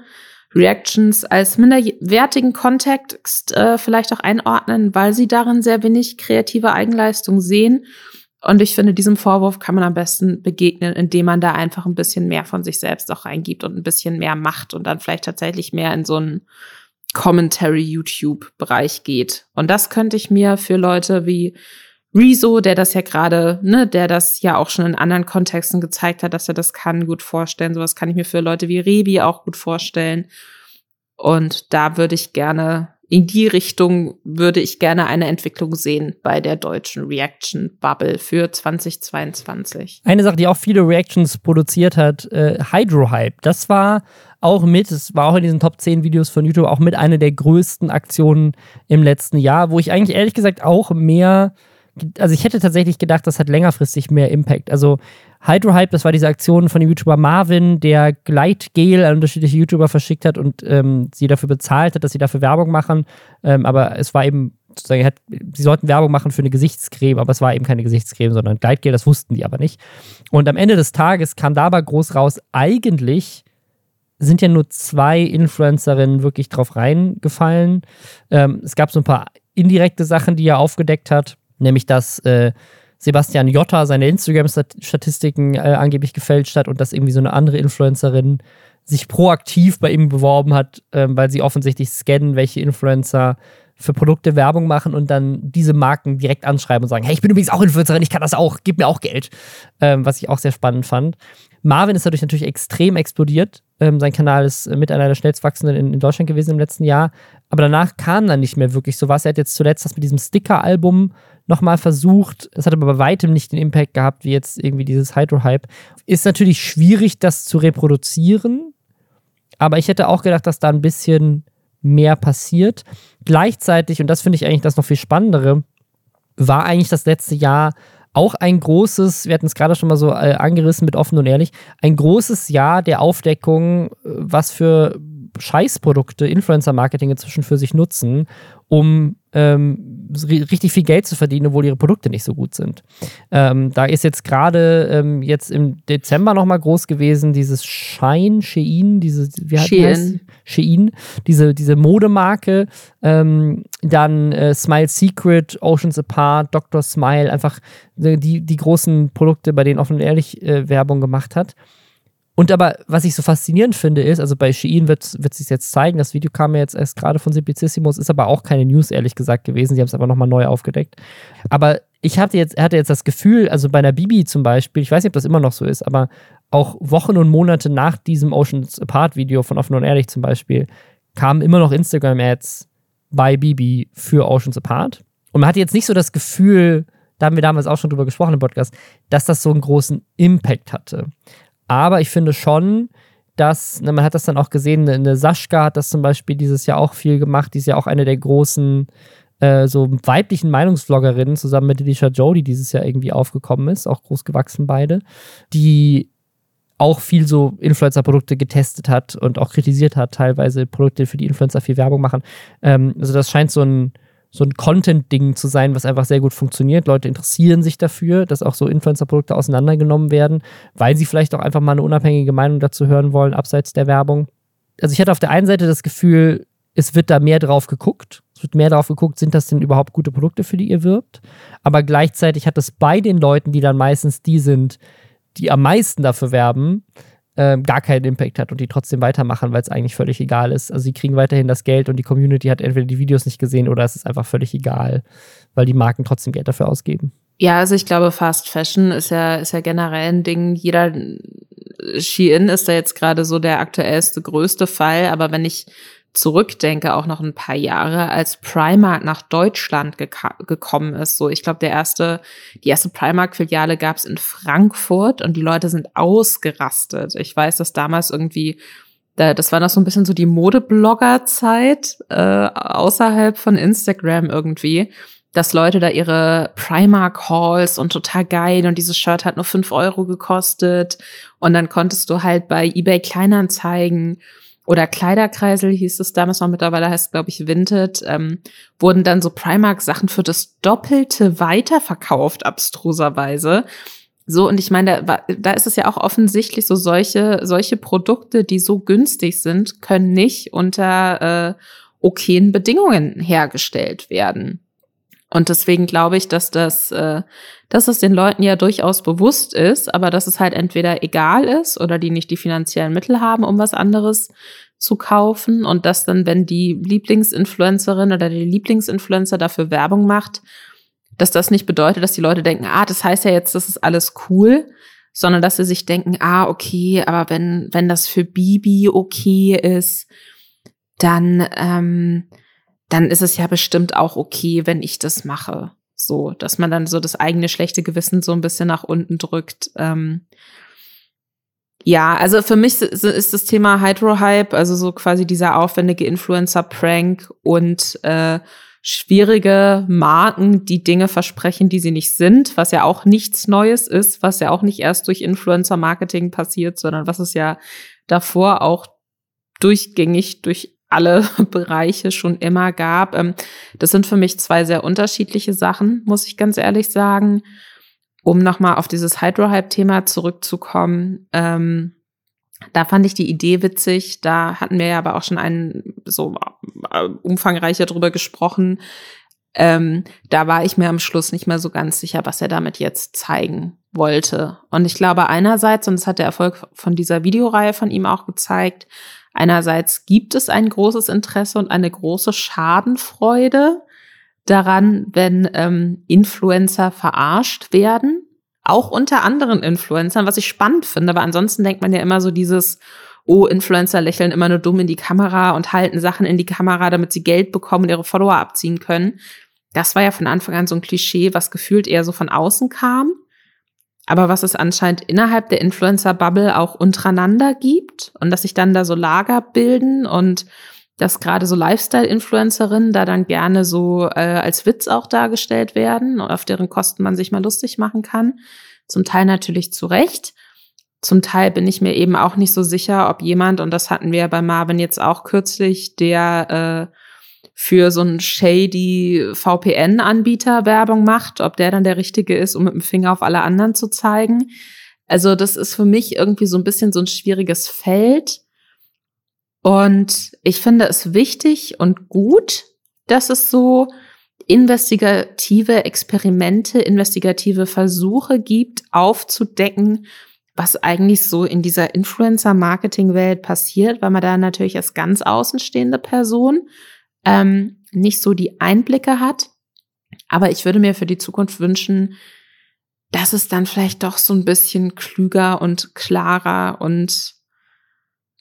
Reactions als minderwertigen Kontext äh, vielleicht auch einordnen, weil sie darin sehr wenig kreative Eigenleistung sehen. Und ich finde, diesem Vorwurf kann man am besten begegnen, indem man da einfach ein bisschen mehr von sich selbst auch reingibt und ein bisschen mehr macht und dann vielleicht tatsächlich mehr in so einen Commentary-YouTube-Bereich geht. Und das könnte ich mir für Leute wie Rezo, der das ja gerade, ne, der das ja auch schon in anderen Kontexten gezeigt hat, dass er das kann, gut vorstellen. Sowas kann ich mir für Leute wie Rebi auch gut vorstellen. Und da würde ich gerne, in die Richtung würde ich gerne eine Entwicklung sehen bei der deutschen Reaction Bubble für 2022. Eine Sache, die auch viele Reactions produziert hat, äh, Hydro Hype. Das war auch mit, es war auch in diesen Top 10 Videos von YouTube auch mit einer der größten Aktionen im letzten Jahr, wo ich eigentlich ehrlich gesagt auch mehr also ich hätte tatsächlich gedacht, das hat längerfristig mehr Impact. Also Hydrohype, das war diese Aktion von dem YouTuber Marvin, der Gleitgel an unterschiedliche YouTuber verschickt hat und ähm, sie dafür bezahlt hat, dass sie dafür Werbung machen. Ähm, aber es war eben sozusagen, hat, sie sollten Werbung machen für eine Gesichtscreme, aber es war eben keine Gesichtscreme, sondern Gleitgel, das wussten die aber nicht. Und am Ende des Tages kam dabei groß raus, eigentlich sind ja nur zwei Influencerinnen wirklich drauf reingefallen. Ähm, es gab so ein paar indirekte Sachen, die er aufgedeckt hat nämlich dass äh, Sebastian Jotta seine Instagram-Statistiken äh, angeblich gefälscht hat und dass irgendwie so eine andere Influencerin sich proaktiv bei ihm beworben hat, äh, weil sie offensichtlich scannen, welche Influencer für Produkte Werbung machen und dann diese Marken direkt anschreiben und sagen, hey, ich bin übrigens auch Influencerin, ich kann das auch, gib mir auch Geld. Ähm, was ich auch sehr spannend fand. Marvin ist dadurch natürlich extrem explodiert. Ähm, sein Kanal ist mit einer der schnellst wachsenden in, in, Deutschland gewesen im letzten Jahr. Aber danach kam dann nicht mehr wirklich so was. Er hat jetzt zuletzt das mit diesem Sticker-Album nochmal versucht. Das hat aber bei weitem nicht den Impact gehabt, wie jetzt irgendwie dieses Hydro-Hype. Ist natürlich schwierig, das zu reproduzieren. Aber ich hätte auch gedacht, dass da ein bisschen mehr passiert. Gleichzeitig, und das finde ich eigentlich das noch viel Spannendere, war eigentlich das letzte Jahr auch ein großes, wir hatten es gerade schon mal so äh, angerissen mit offen und ehrlich, ein großes Jahr der Aufdeckung, äh, was für Scheißprodukte Influencer-Marketing inzwischen für sich nutzen, um ähm, richtig viel Geld zu verdienen, obwohl ihre Produkte nicht so gut sind. Ähm, da ist jetzt gerade ähm, jetzt im Dezember nochmal groß gewesen, dieses Shine, Shein, diese, wie Shein. Shein, diese, diese Modemarke, ähm, dann äh, Smile Secret, Oceans Apart, Dr. Smile, einfach die, die großen Produkte, bei denen offen und ehrlich äh, Werbung gemacht hat. Und aber, was ich so faszinierend finde, ist, also bei Shein wird, wird sich jetzt zeigen, das Video kam ja jetzt erst gerade von Simplicissimus, ist aber auch keine News, ehrlich gesagt, gewesen. Sie haben es aber nochmal neu aufgedeckt. Aber ich hatte jetzt, hatte jetzt das Gefühl, also bei einer Bibi zum Beispiel, ich weiß nicht, ob das immer noch so ist, aber auch Wochen und Monate nach diesem Oceans Apart Video von Offen und Ehrlich zum Beispiel, kamen immer noch Instagram-Ads bei Bibi für Oceans Apart. Und man hatte jetzt nicht so das Gefühl, da haben wir damals auch schon drüber gesprochen im Podcast, dass das so einen großen Impact hatte. Aber ich finde schon, dass, ne, man hat das dann auch gesehen, eine Sascha hat das zum Beispiel dieses Jahr auch viel gemacht, die ist ja auch eine der großen äh, so weiblichen Meinungsvloggerinnen zusammen mit Alicia Joe, die dieses Jahr irgendwie aufgekommen ist, auch groß gewachsen beide, die auch viel so Influencer-Produkte getestet hat und auch kritisiert hat, teilweise Produkte, für die Influencer viel Werbung machen. Ähm, also das scheint so ein, so ein Content-Ding zu sein, was einfach sehr gut funktioniert. Leute interessieren sich dafür, dass auch so Influencer-Produkte auseinandergenommen werden, weil sie vielleicht auch einfach mal eine unabhängige Meinung dazu hören wollen, abseits der Werbung. Also ich hatte auf der einen Seite das Gefühl, es wird da mehr drauf geguckt. Es wird mehr drauf geguckt, sind das denn überhaupt gute Produkte, für die ihr wirbt? Aber gleichzeitig hat es bei den Leuten, die dann meistens die sind, die am meisten dafür werben, äh, gar keinen Impact hat und die trotzdem weitermachen, weil es eigentlich völlig egal ist. Also sie kriegen weiterhin das Geld und die Community hat entweder die Videos nicht gesehen oder es ist einfach völlig egal, weil die Marken trotzdem Geld dafür ausgeben. Ja, also ich glaube, Fast Fashion ist ja, ist ja generell ein Ding. Jeder Shein ist da jetzt gerade so der aktuellste, größte Fall. Aber wenn ich zurückdenke, auch noch ein paar Jahre, als Primark nach Deutschland gekommen ist. So, ich glaube, der erste, die erste Primark-Filiale gab es in Frankfurt und die Leute sind ausgerastet. Ich weiß, dass damals irgendwie das war noch so ein bisschen so die Modeblogger-Zeit äh, außerhalb von Instagram irgendwie, dass Leute da ihre Primark-Halls und total geil und dieses Shirt hat nur fünf Euro gekostet und dann konntest du halt bei eBay Kleinanzeigen oder Kleiderkreisel hieß es damals noch, mittlerweile heißt es, glaube ich, Vinted, ähm, wurden dann so Primark-Sachen für das Doppelte weiterverkauft, abstruserweise. So, und ich meine, da, da ist es ja auch offensichtlich so, solche, solche Produkte, die so günstig sind, können nicht unter äh, okayen Bedingungen hergestellt werden. Und deswegen glaube ich, dass das, äh, dass es den Leuten ja durchaus bewusst ist, aber dass es halt entweder egal ist oder die nicht die finanziellen Mittel haben, um was anderes zu kaufen. Und dass dann, wenn die Lieblingsinfluencerin oder der Lieblingsinfluencer dafür Werbung macht, dass das nicht bedeutet, dass die Leute denken, ah, das heißt ja jetzt, das ist alles cool, sondern dass sie sich denken, ah, okay, aber wenn, wenn das für Bibi okay ist, dann, ähm, dann ist es ja bestimmt auch okay, wenn ich das mache. So, dass man dann so das eigene schlechte Gewissen so ein bisschen nach unten drückt. Ähm, ja, also für mich ist das Thema Hydro-Hype, also so quasi dieser aufwendige Influencer-Prank und äh, schwierige Marken, die Dinge versprechen, die sie nicht sind, was ja auch nichts Neues ist, was ja auch nicht erst durch Influencer-Marketing passiert, sondern was es ja davor auch durchgängig durch alle Bereiche schon immer gab. Ähm, das sind für mich zwei sehr unterschiedliche Sachen, muss ich ganz ehrlich sagen. Um nochmal auf dieses Hydro-Hype-Thema zurückzukommen, ähm, da fand ich die Idee witzig. Da hatten wir ja aber auch schon einen so äh, umfangreicher drüber gesprochen. Ähm, da war ich mir am Schluss nicht mehr so ganz sicher, was er damit jetzt zeigen wollte. Und ich glaube einerseits, und das hat der Erfolg von dieser Videoreihe von ihm auch gezeigt, Einerseits gibt es ein großes Interesse und eine große Schadenfreude daran, wenn ähm, Influencer verarscht werden, auch unter anderen Influencern, was ich spannend finde, aber ansonsten denkt man ja immer so dieses, oh, Influencer lächeln immer nur dumm in die Kamera und halten Sachen in die Kamera, damit sie Geld bekommen und ihre Follower abziehen können. Das war ja von Anfang an so ein Klischee, was gefühlt eher so von außen kam aber was es anscheinend innerhalb der Influencer-Bubble auch untereinander gibt und dass sich dann da so Lager bilden und dass gerade so Lifestyle-Influencerinnen da dann gerne so äh, als Witz auch dargestellt werden, auf deren Kosten man sich mal lustig machen kann. Zum Teil natürlich zu Recht. Zum Teil bin ich mir eben auch nicht so sicher, ob jemand, und das hatten wir ja bei Marvin jetzt auch kürzlich, der äh, für so einen shady VPN-Anbieter Werbung macht, ob der dann der richtige ist, um mit dem Finger auf alle anderen zu zeigen. Also das ist für mich irgendwie so ein bisschen so ein schwieriges Feld. Und ich finde es wichtig und gut, dass es so investigative Experimente, investigative Versuche gibt, aufzudecken, was eigentlich so in dieser Influencer-Marketing-Welt passiert, weil man da natürlich als ganz außenstehende Person ähm, nicht so die Einblicke hat. Aber ich würde mir für die Zukunft wünschen, dass es dann vielleicht doch so ein bisschen klüger und klarer und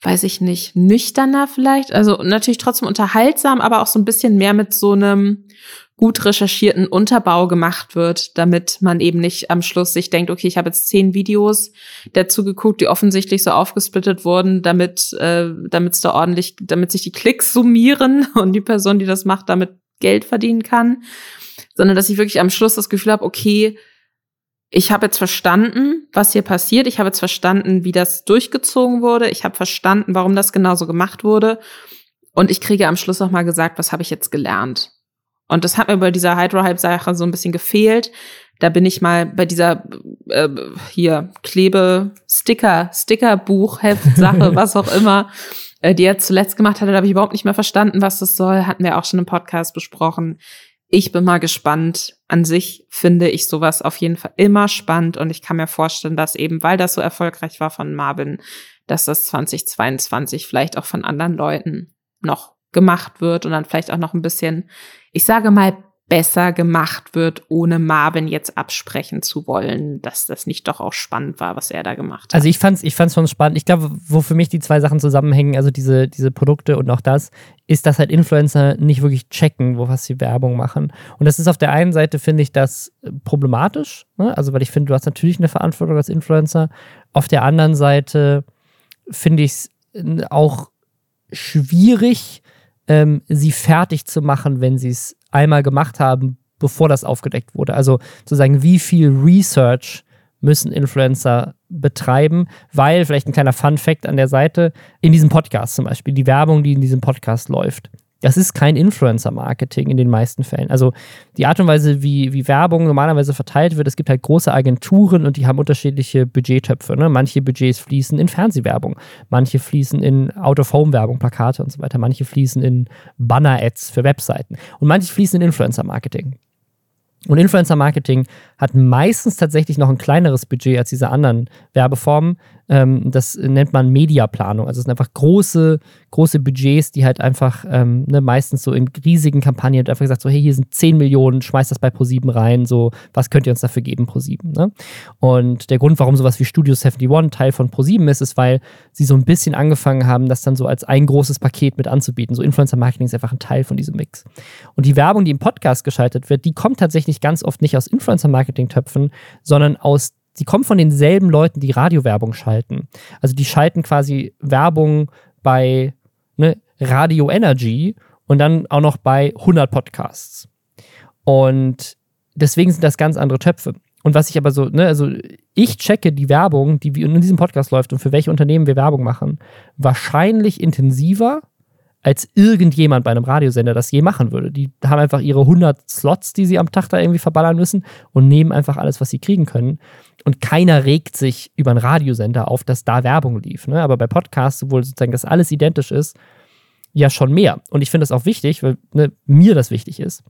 weiß ich nicht, nüchterner vielleicht. Also natürlich trotzdem unterhaltsam, aber auch so ein bisschen mehr mit so einem gut recherchierten Unterbau gemacht wird, damit man eben nicht am Schluss sich denkt, okay, ich habe jetzt zehn Videos dazu geguckt, die offensichtlich so aufgesplittet wurden, damit äh, damit es da ordentlich, damit sich die Klicks summieren und die Person, die das macht, damit Geld verdienen kann, sondern dass ich wirklich am Schluss das Gefühl habe, okay, ich habe jetzt verstanden, was hier passiert. Ich habe jetzt verstanden, wie das durchgezogen wurde. Ich habe verstanden, warum das genauso gemacht wurde. Und ich kriege am Schluss noch mal gesagt, was habe ich jetzt gelernt. Und das hat mir bei dieser Hydro-Hype-Sache so ein bisschen gefehlt. Da bin ich mal bei dieser äh, hier Klebe Sticker Sticker Buch Heft Sache was auch immer, äh, die er zuletzt gemacht hat, da habe ich überhaupt nicht mehr verstanden, was das soll. Hatten wir auch schon im Podcast besprochen. Ich bin mal gespannt. An sich finde ich sowas auf jeden Fall immer spannend und ich kann mir vorstellen, dass eben, weil das so erfolgreich war von Marvin, dass das 2022 vielleicht auch von anderen Leuten noch gemacht wird und dann vielleicht auch noch ein bisschen, ich sage mal, besser gemacht wird, ohne Marvin jetzt absprechen zu wollen, dass das nicht doch auch spannend war, was er da gemacht hat. Also ich fand's, ich fand's schon spannend. Ich glaube, wo für mich die zwei Sachen zusammenhängen, also diese, diese Produkte und auch das, ist, dass halt Influencer nicht wirklich checken, wo was sie Werbung machen. Und das ist auf der einen Seite, finde ich, das problematisch. Ne? Also, weil ich finde, du hast natürlich eine Verantwortung als Influencer. Auf der anderen Seite finde ich es auch schwierig, ähm, sie fertig zu machen, wenn sie es einmal gemacht haben, bevor das aufgedeckt wurde. Also zu sagen, wie viel Research müssen Influencer betreiben, weil vielleicht ein kleiner Fun Fact an der Seite, in diesem Podcast zum Beispiel, die Werbung, die in diesem Podcast läuft, das ist kein Influencer-Marketing in den meisten Fällen. Also die Art und Weise, wie, wie Werbung normalerweise verteilt wird, es gibt halt große Agenturen und die haben unterschiedliche Budgettöpfe. Ne? Manche Budgets fließen in Fernsehwerbung, manche fließen in Out-of-Home-Werbung, Plakate und so weiter, manche fließen in Banner-Ads für Webseiten und manche fließen in Influencer-Marketing. Und Influencer-Marketing hat meistens tatsächlich noch ein kleineres Budget als diese anderen Werbeformen. Ähm, das nennt man Mediaplanung. Also es sind einfach große, große Budgets, die halt einfach ähm, ne, meistens so in riesigen Kampagnen einfach gesagt, so hey, hier sind 10 Millionen, schmeißt das bei ProSieben rein, so was könnt ihr uns dafür geben, ProSieben. Ne? Und der Grund, warum sowas wie Studio 71 Teil von ProSieben ist, ist, weil sie so ein bisschen angefangen haben, das dann so als ein großes Paket mit anzubieten. So Influencer-Marketing ist einfach ein Teil von diesem Mix. Und die Werbung, die im Podcast geschaltet wird, die kommt tatsächlich ganz oft nicht aus Influencer-Marketing-Töpfen, sondern aus die kommen von denselben Leuten, die Radiowerbung schalten. Also die schalten quasi Werbung bei ne, Radio Energy und dann auch noch bei 100 Podcasts. Und deswegen sind das ganz andere Töpfe. Und was ich aber so, ne, also ich checke die Werbung, die in diesem Podcast läuft und für welche Unternehmen wir Werbung machen, wahrscheinlich intensiver als irgendjemand bei einem Radiosender das je machen würde. Die haben einfach ihre 100 Slots, die sie am Tag da irgendwie verballern müssen und nehmen einfach alles, was sie kriegen können. Und keiner regt sich über einen Radiosender auf, dass da Werbung lief. Ne? Aber bei Podcasts, obwohl sozusagen das alles identisch ist, ja schon mehr. Und ich finde das auch wichtig, weil ne, mir das wichtig ist.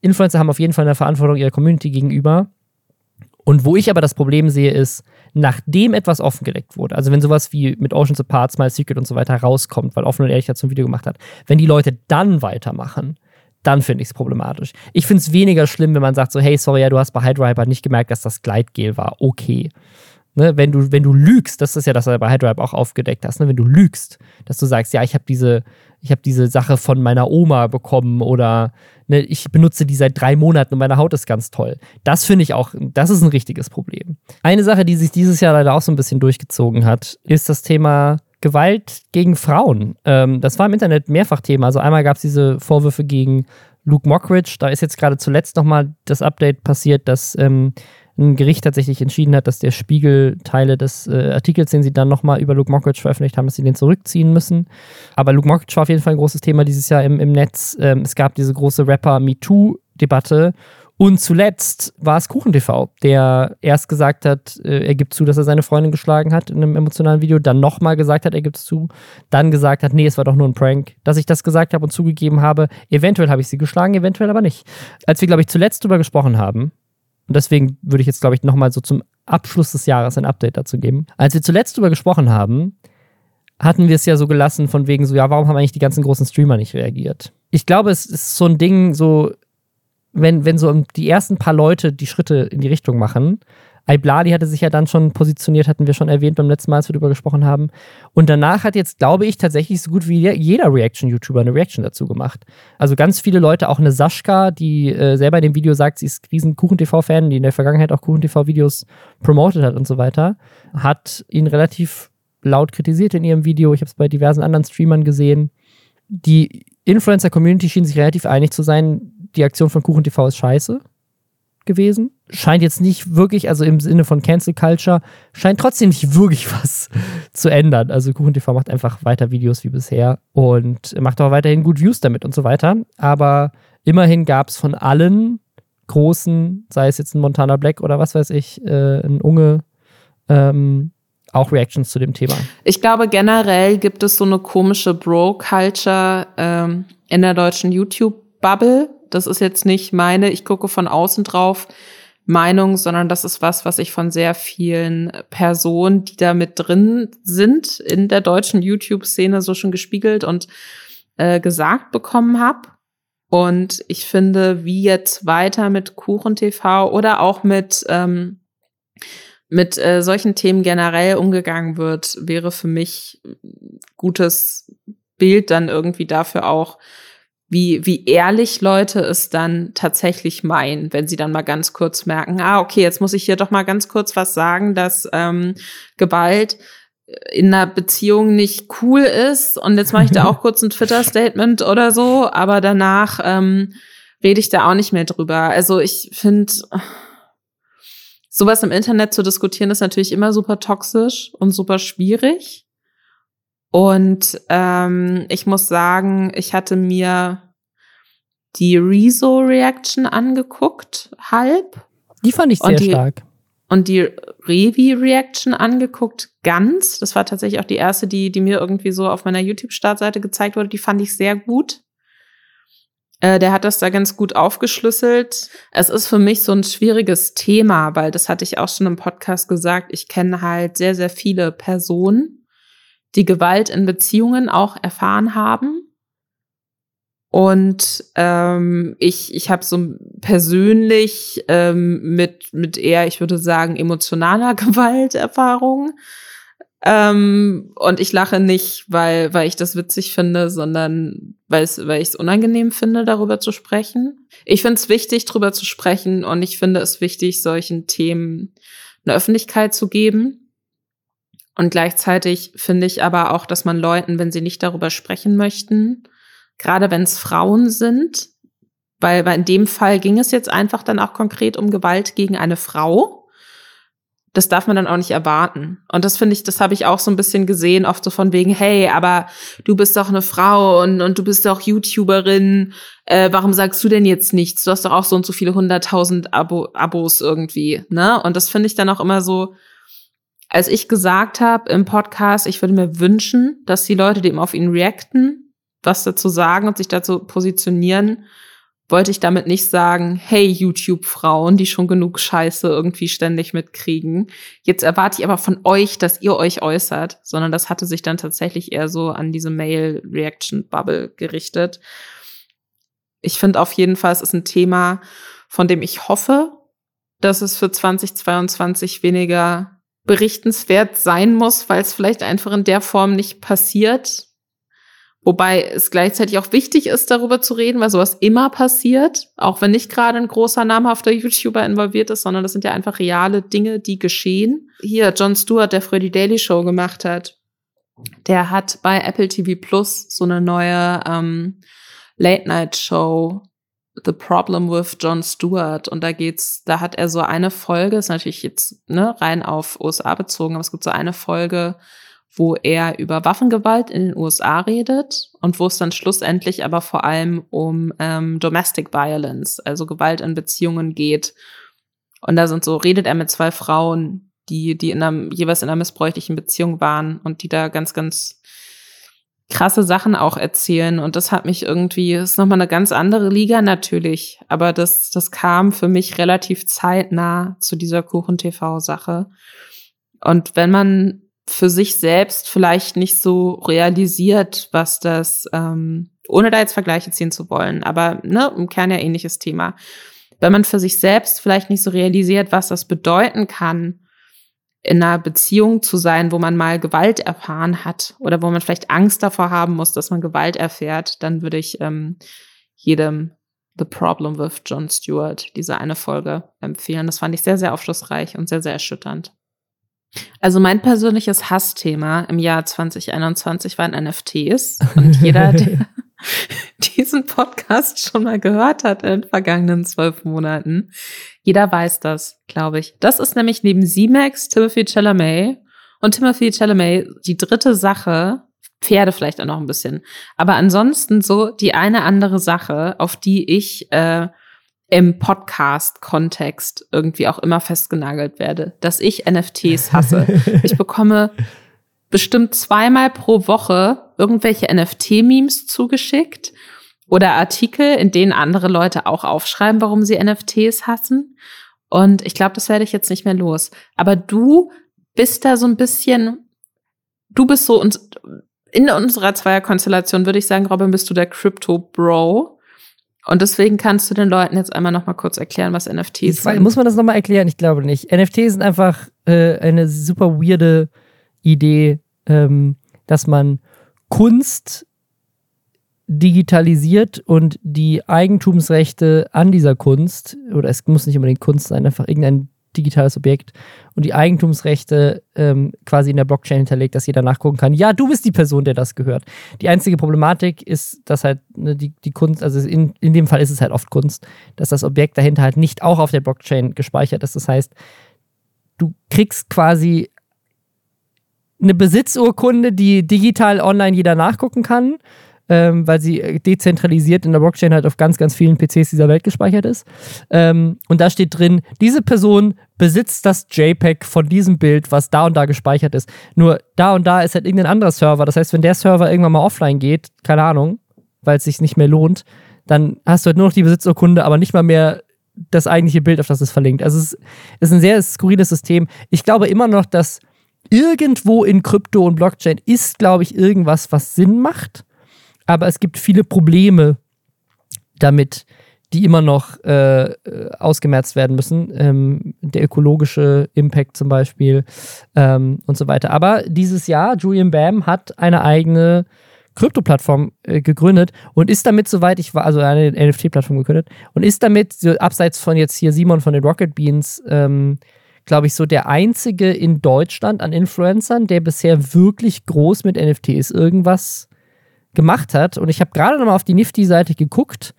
Influencer haben auf jeden Fall eine Verantwortung ihrer Community gegenüber. Und wo ich aber das Problem sehe, ist, nachdem etwas offengelegt wurde, also wenn sowas wie mit Oceans Apart, Smile Secret und so weiter rauskommt, weil Offen und Ehrlich dazu ein Video gemacht hat, wenn die Leute dann weitermachen, dann finde ich es problematisch. Ich finde es weniger schlimm, wenn man sagt so, hey, sorry, ja, du hast bei Hydriper nicht gemerkt, dass das Gleitgel war. Okay. Ne, wenn, du, wenn du lügst, das ist ja das, was du bei Hydripe auch aufgedeckt hast, ne, wenn du lügst, dass du sagst, ja, ich habe diese, habe diese Sache von meiner Oma bekommen oder ne, ich benutze die seit drei Monaten und meine Haut ist ganz toll. Das finde ich auch, das ist ein richtiges Problem. Eine Sache, die sich dieses Jahr leider auch so ein bisschen durchgezogen hat, ist das Thema Gewalt gegen Frauen. Ähm, das war im Internet mehrfach Thema. Also einmal gab es diese Vorwürfe gegen Luke Mockridge. Da ist jetzt gerade zuletzt nochmal das Update passiert, dass ähm, ein Gericht tatsächlich entschieden hat, dass der Spiegel Teile des äh, Artikels, den sie dann nochmal über Luke Mockridge veröffentlicht haben, dass sie den zurückziehen müssen. Aber Luke Mockridge war auf jeden Fall ein großes Thema dieses Jahr im, im Netz. Ähm, es gab diese große Rapper-MeToo-Debatte. Und zuletzt war es KuchenTV, der erst gesagt hat, äh, er gibt zu, dass er seine Freundin geschlagen hat in einem emotionalen Video, dann nochmal gesagt hat, er gibt es zu, dann gesagt hat, nee, es war doch nur ein Prank, dass ich das gesagt habe und zugegeben habe. Eventuell habe ich sie geschlagen, eventuell aber nicht. Als wir, glaube ich, zuletzt darüber gesprochen haben, und deswegen würde ich jetzt, glaube ich, nochmal so zum Abschluss des Jahres ein Update dazu geben. Als wir zuletzt darüber gesprochen haben, hatten wir es ja so gelassen, von wegen so, ja, warum haben eigentlich die ganzen großen Streamer nicht reagiert? Ich glaube, es ist so ein Ding, so, wenn, wenn so die ersten paar Leute die Schritte in die Richtung machen, Ibladi hatte sich ja dann schon positioniert, hatten wir schon erwähnt beim letzten Mal, als wir darüber gesprochen haben. Und danach hat jetzt, glaube ich, tatsächlich so gut wie jeder Reaction-YouTuber eine Reaction dazu gemacht. Also ganz viele Leute, auch eine Sascha, die äh, selber in dem Video sagt, sie ist riesen Kuchen-TV-Fan, die in der Vergangenheit auch Kuchen-TV-Videos promotet hat und so weiter, hat ihn relativ laut kritisiert in ihrem Video. Ich habe es bei diversen anderen Streamern gesehen. Die Influencer-Community schien sich relativ einig zu sein, die Aktion von Kuchen TV ist scheiße gewesen. Scheint jetzt nicht wirklich, also im Sinne von Cancel Culture, scheint trotzdem nicht wirklich was zu ändern. Also Kuchen TV macht einfach weiter Videos wie bisher und macht auch weiterhin gut Views damit und so weiter. Aber immerhin gab es von allen großen, sei es jetzt ein Montana Black oder was weiß ich, äh, ein Unge, ähm, auch Reactions zu dem Thema. Ich glaube, generell gibt es so eine komische Bro-Culture ähm, in der deutschen YouTube-Bubble. Das ist jetzt nicht meine, ich gucke von außen drauf, Meinung, sondern das ist was, was ich von sehr vielen Personen, die da mit drin sind, in der deutschen YouTube-Szene so schon gespiegelt und äh, gesagt bekommen habe. Und ich finde, wie jetzt weiter mit Kuchen TV oder auch mit ähm, mit äh, solchen Themen generell umgegangen wird, wäre für mich gutes Bild dann irgendwie dafür auch, wie, wie ehrlich Leute es dann tatsächlich meinen, wenn sie dann mal ganz kurz merken, ah, okay, jetzt muss ich hier doch mal ganz kurz was sagen, dass ähm, Gewalt in einer Beziehung nicht cool ist und jetzt mache ich da auch kurz ein Twitter-Statement oder so, aber danach ähm, rede ich da auch nicht mehr drüber. Also ich finde, sowas im Internet zu diskutieren ist natürlich immer super toxisch und super schwierig. Und ähm, ich muss sagen, ich hatte mir die Rezo-Reaction angeguckt, halb. Die fand ich sehr die, stark. Und die Revi-Reaction angeguckt, ganz. Das war tatsächlich auch die erste, die, die mir irgendwie so auf meiner YouTube-Startseite gezeigt wurde. Die fand ich sehr gut. Äh, der hat das da ganz gut aufgeschlüsselt. Es ist für mich so ein schwieriges Thema, weil das hatte ich auch schon im Podcast gesagt. Ich kenne halt sehr, sehr viele Personen, die Gewalt in Beziehungen auch erfahren haben. Und ähm, ich, ich habe so persönlich ähm, mit, mit eher, ich würde sagen, emotionaler Gewalterfahrung. Ähm, und ich lache nicht, weil, weil ich das witzig finde, sondern weil, ich es unangenehm finde, darüber zu sprechen. Ich finde es wichtig, darüber zu sprechen und ich finde es wichtig, solchen Themen eine Öffentlichkeit zu geben. Und gleichzeitig finde ich aber auch, dass man Leuten, wenn sie nicht darüber sprechen möchten, gerade wenn es Frauen sind, weil, weil in dem Fall ging es jetzt einfach dann auch konkret um Gewalt gegen eine Frau das darf man dann auch nicht erwarten. Und das finde ich, das habe ich auch so ein bisschen gesehen, oft so von wegen, hey, aber du bist doch eine Frau und, und du bist doch YouTuberin, äh, warum sagst du denn jetzt nichts? Du hast doch auch so und so viele hunderttausend Abo Abos irgendwie, ne? Und das finde ich dann auch immer so, als ich gesagt habe im Podcast, ich würde mir wünschen, dass die Leute, die eben auf ihn reacten, was dazu sagen und sich dazu positionieren, wollte ich damit nicht sagen, hey YouTube-Frauen, die schon genug Scheiße irgendwie ständig mitkriegen. Jetzt erwarte ich aber von euch, dass ihr euch äußert, sondern das hatte sich dann tatsächlich eher so an diese Mail-Reaction-Bubble gerichtet. Ich finde auf jeden Fall, es ist ein Thema, von dem ich hoffe, dass es für 2022 weniger berichtenswert sein muss, weil es vielleicht einfach in der Form nicht passiert, Wobei es gleichzeitig auch wichtig ist, darüber zu reden, weil sowas immer passiert, auch wenn nicht gerade ein großer namhafter YouTuber involviert ist, sondern das sind ja einfach reale Dinge, die geschehen. Hier, Jon Stewart, der früher die Daily Show gemacht hat, der hat bei Apple TV Plus so eine neue ähm, Late-Night-Show, The Problem with Jon Stewart. Und da geht's, da hat er so eine Folge, ist natürlich jetzt ne, rein auf USA bezogen, aber es gibt so eine Folge, wo er über Waffengewalt in den USA redet und wo es dann schlussendlich aber vor allem um ähm, Domestic Violence, also Gewalt in Beziehungen geht. Und da sind so, redet er mit zwei Frauen, die, die in einer, jeweils in einer missbräuchlichen Beziehung waren und die da ganz, ganz krasse Sachen auch erzählen. Und das hat mich irgendwie, ist nochmal eine ganz andere Liga natürlich. Aber das, das kam für mich relativ zeitnah zu dieser Kuchen-TV-Sache. Und wenn man für sich selbst vielleicht nicht so realisiert, was das, ähm, ohne da jetzt Vergleiche ziehen zu wollen, aber ne, im Kern ja ähnliches Thema. Wenn man für sich selbst vielleicht nicht so realisiert, was das bedeuten kann, in einer Beziehung zu sein, wo man mal Gewalt erfahren hat oder wo man vielleicht Angst davor haben muss, dass man Gewalt erfährt, dann würde ich ähm, jedem The Problem with Jon Stewart, diese eine Folge empfehlen. Das fand ich sehr, sehr aufschlussreich und sehr, sehr erschütternd. Also mein persönliches Hassthema im Jahr 2021 waren NFTs. Und jeder, der, diesen Podcast schon mal gehört hat in den vergangenen zwölf Monaten. Jeder weiß das, glaube ich. Das ist nämlich neben C-Max, Timothy Chalamet und Timothy Chalamet die dritte Sache, Pferde vielleicht auch noch ein bisschen, aber ansonsten so die eine andere Sache, auf die ich äh, im Podcast-Kontext irgendwie auch immer festgenagelt werde, dass ich NFTs hasse. ich bekomme bestimmt zweimal pro Woche irgendwelche NFT-Memes zugeschickt oder Artikel, in denen andere Leute auch aufschreiben, warum sie NFTs hassen. Und ich glaube, das werde ich jetzt nicht mehr los. Aber du bist da so ein bisschen, du bist so uns, in unserer Zweierkonstellation würde ich sagen, Robin, bist du der Crypto Bro. Und deswegen kannst du den Leuten jetzt einmal noch mal kurz erklären, was NFTs ich sind. Muss man das noch mal erklären? Ich glaube nicht. NFTs sind einfach äh, eine super weirde Idee, ähm, dass man Kunst digitalisiert und die Eigentumsrechte an dieser Kunst, oder es muss nicht unbedingt Kunst sein, einfach irgendein digitales Objekt und die Eigentumsrechte ähm, quasi in der Blockchain hinterlegt, dass jeder nachgucken kann, ja, du bist die Person, der das gehört. Die einzige Problematik ist, dass halt ne, die, die Kunst, also in, in dem Fall ist es halt oft Kunst, dass das Objekt dahinter halt nicht auch auf der Blockchain gespeichert ist. Das heißt, du kriegst quasi eine Besitzurkunde, die digital online jeder nachgucken kann ähm, weil sie äh, dezentralisiert in der Blockchain halt auf ganz, ganz vielen PCs dieser Welt gespeichert ist. Ähm, und da steht drin, diese Person besitzt das JPEG von diesem Bild, was da und da gespeichert ist. Nur da und da ist halt irgendein anderer Server. Das heißt, wenn der Server irgendwann mal offline geht, keine Ahnung, weil es sich nicht mehr lohnt, dann hast du halt nur noch die Besitzurkunde, aber nicht mal mehr das eigentliche Bild, auf das es verlinkt. Also es ist ein sehr skurriles System. Ich glaube immer noch, dass irgendwo in Krypto und Blockchain ist, glaube ich, irgendwas, was Sinn macht aber es gibt viele Probleme damit, die immer noch äh, ausgemerzt werden müssen. Ähm, der ökologische Impact zum Beispiel ähm, und so weiter. Aber dieses Jahr, Julian Bam hat eine eigene Krypto-Plattform äh, gegründet und ist damit, soweit ich war, also eine NFT-Plattform gegründet und ist damit, so abseits von jetzt hier Simon von den Rocket Beans, ähm, glaube ich, so der einzige in Deutschland an Influencern, der bisher wirklich groß mit NFTs irgendwas gemacht hat. Und ich habe gerade nochmal auf die Nifty-Seite geguckt.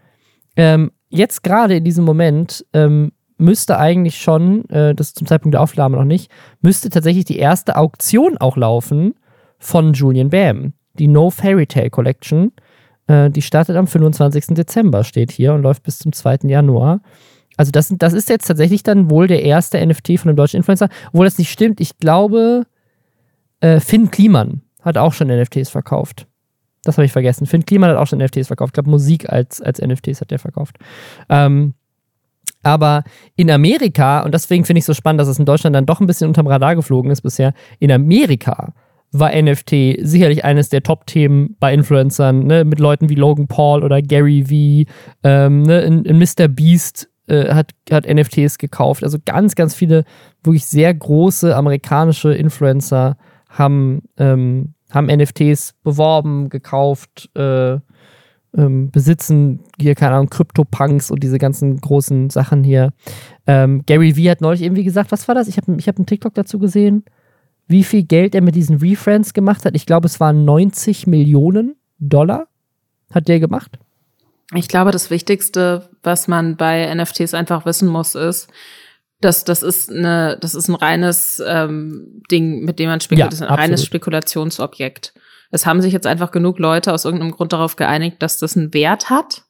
Ähm, jetzt gerade in diesem Moment ähm, müsste eigentlich schon, äh, das ist zum Zeitpunkt der Aufnahme noch nicht, müsste tatsächlich die erste Auktion auch laufen von Julian Bam. Die No Fairy Tale Collection. Äh, die startet am 25. Dezember, steht hier, und läuft bis zum 2. Januar. Also das, das ist jetzt tatsächlich dann wohl der erste NFT von einem deutschen Influencer. Obwohl das nicht stimmt, ich glaube, äh, Finn Kliman hat auch schon NFTs verkauft. Das habe ich vergessen. Finn Kliman hat auch schon NFTs verkauft. Ich glaube, Musik als, als NFTs hat der verkauft. Ähm, aber in Amerika, und deswegen finde ich es so spannend, dass es in Deutschland dann doch ein bisschen unterm Radar geflogen ist bisher, in Amerika war NFT sicherlich eines der Top-Themen bei Influencern, ne? mit Leuten wie Logan Paul oder Gary Vee. Ähm, ne? in, in Mr. Beast äh, hat, hat NFTs gekauft. Also ganz, ganz viele wirklich sehr große amerikanische Influencer haben ähm, haben NFTs beworben, gekauft, äh, ähm, besitzen hier, keine Ahnung, Crypto-Punks und diese ganzen großen Sachen hier. Ähm, Gary Vee hat neulich irgendwie gesagt, was war das? Ich habe ich hab einen TikTok dazu gesehen, wie viel Geld er mit diesen Refriends gemacht hat. Ich glaube, es waren 90 Millionen Dollar hat der gemacht. Ich glaube, das Wichtigste, was man bei NFTs einfach wissen muss, ist, das, das ist eine, das ist ein reines ähm, Ding, mit dem man spekuliert, ja, das ist ein absolut. reines Spekulationsobjekt. Es haben sich jetzt einfach genug Leute aus irgendeinem Grund darauf geeinigt, dass das einen Wert hat.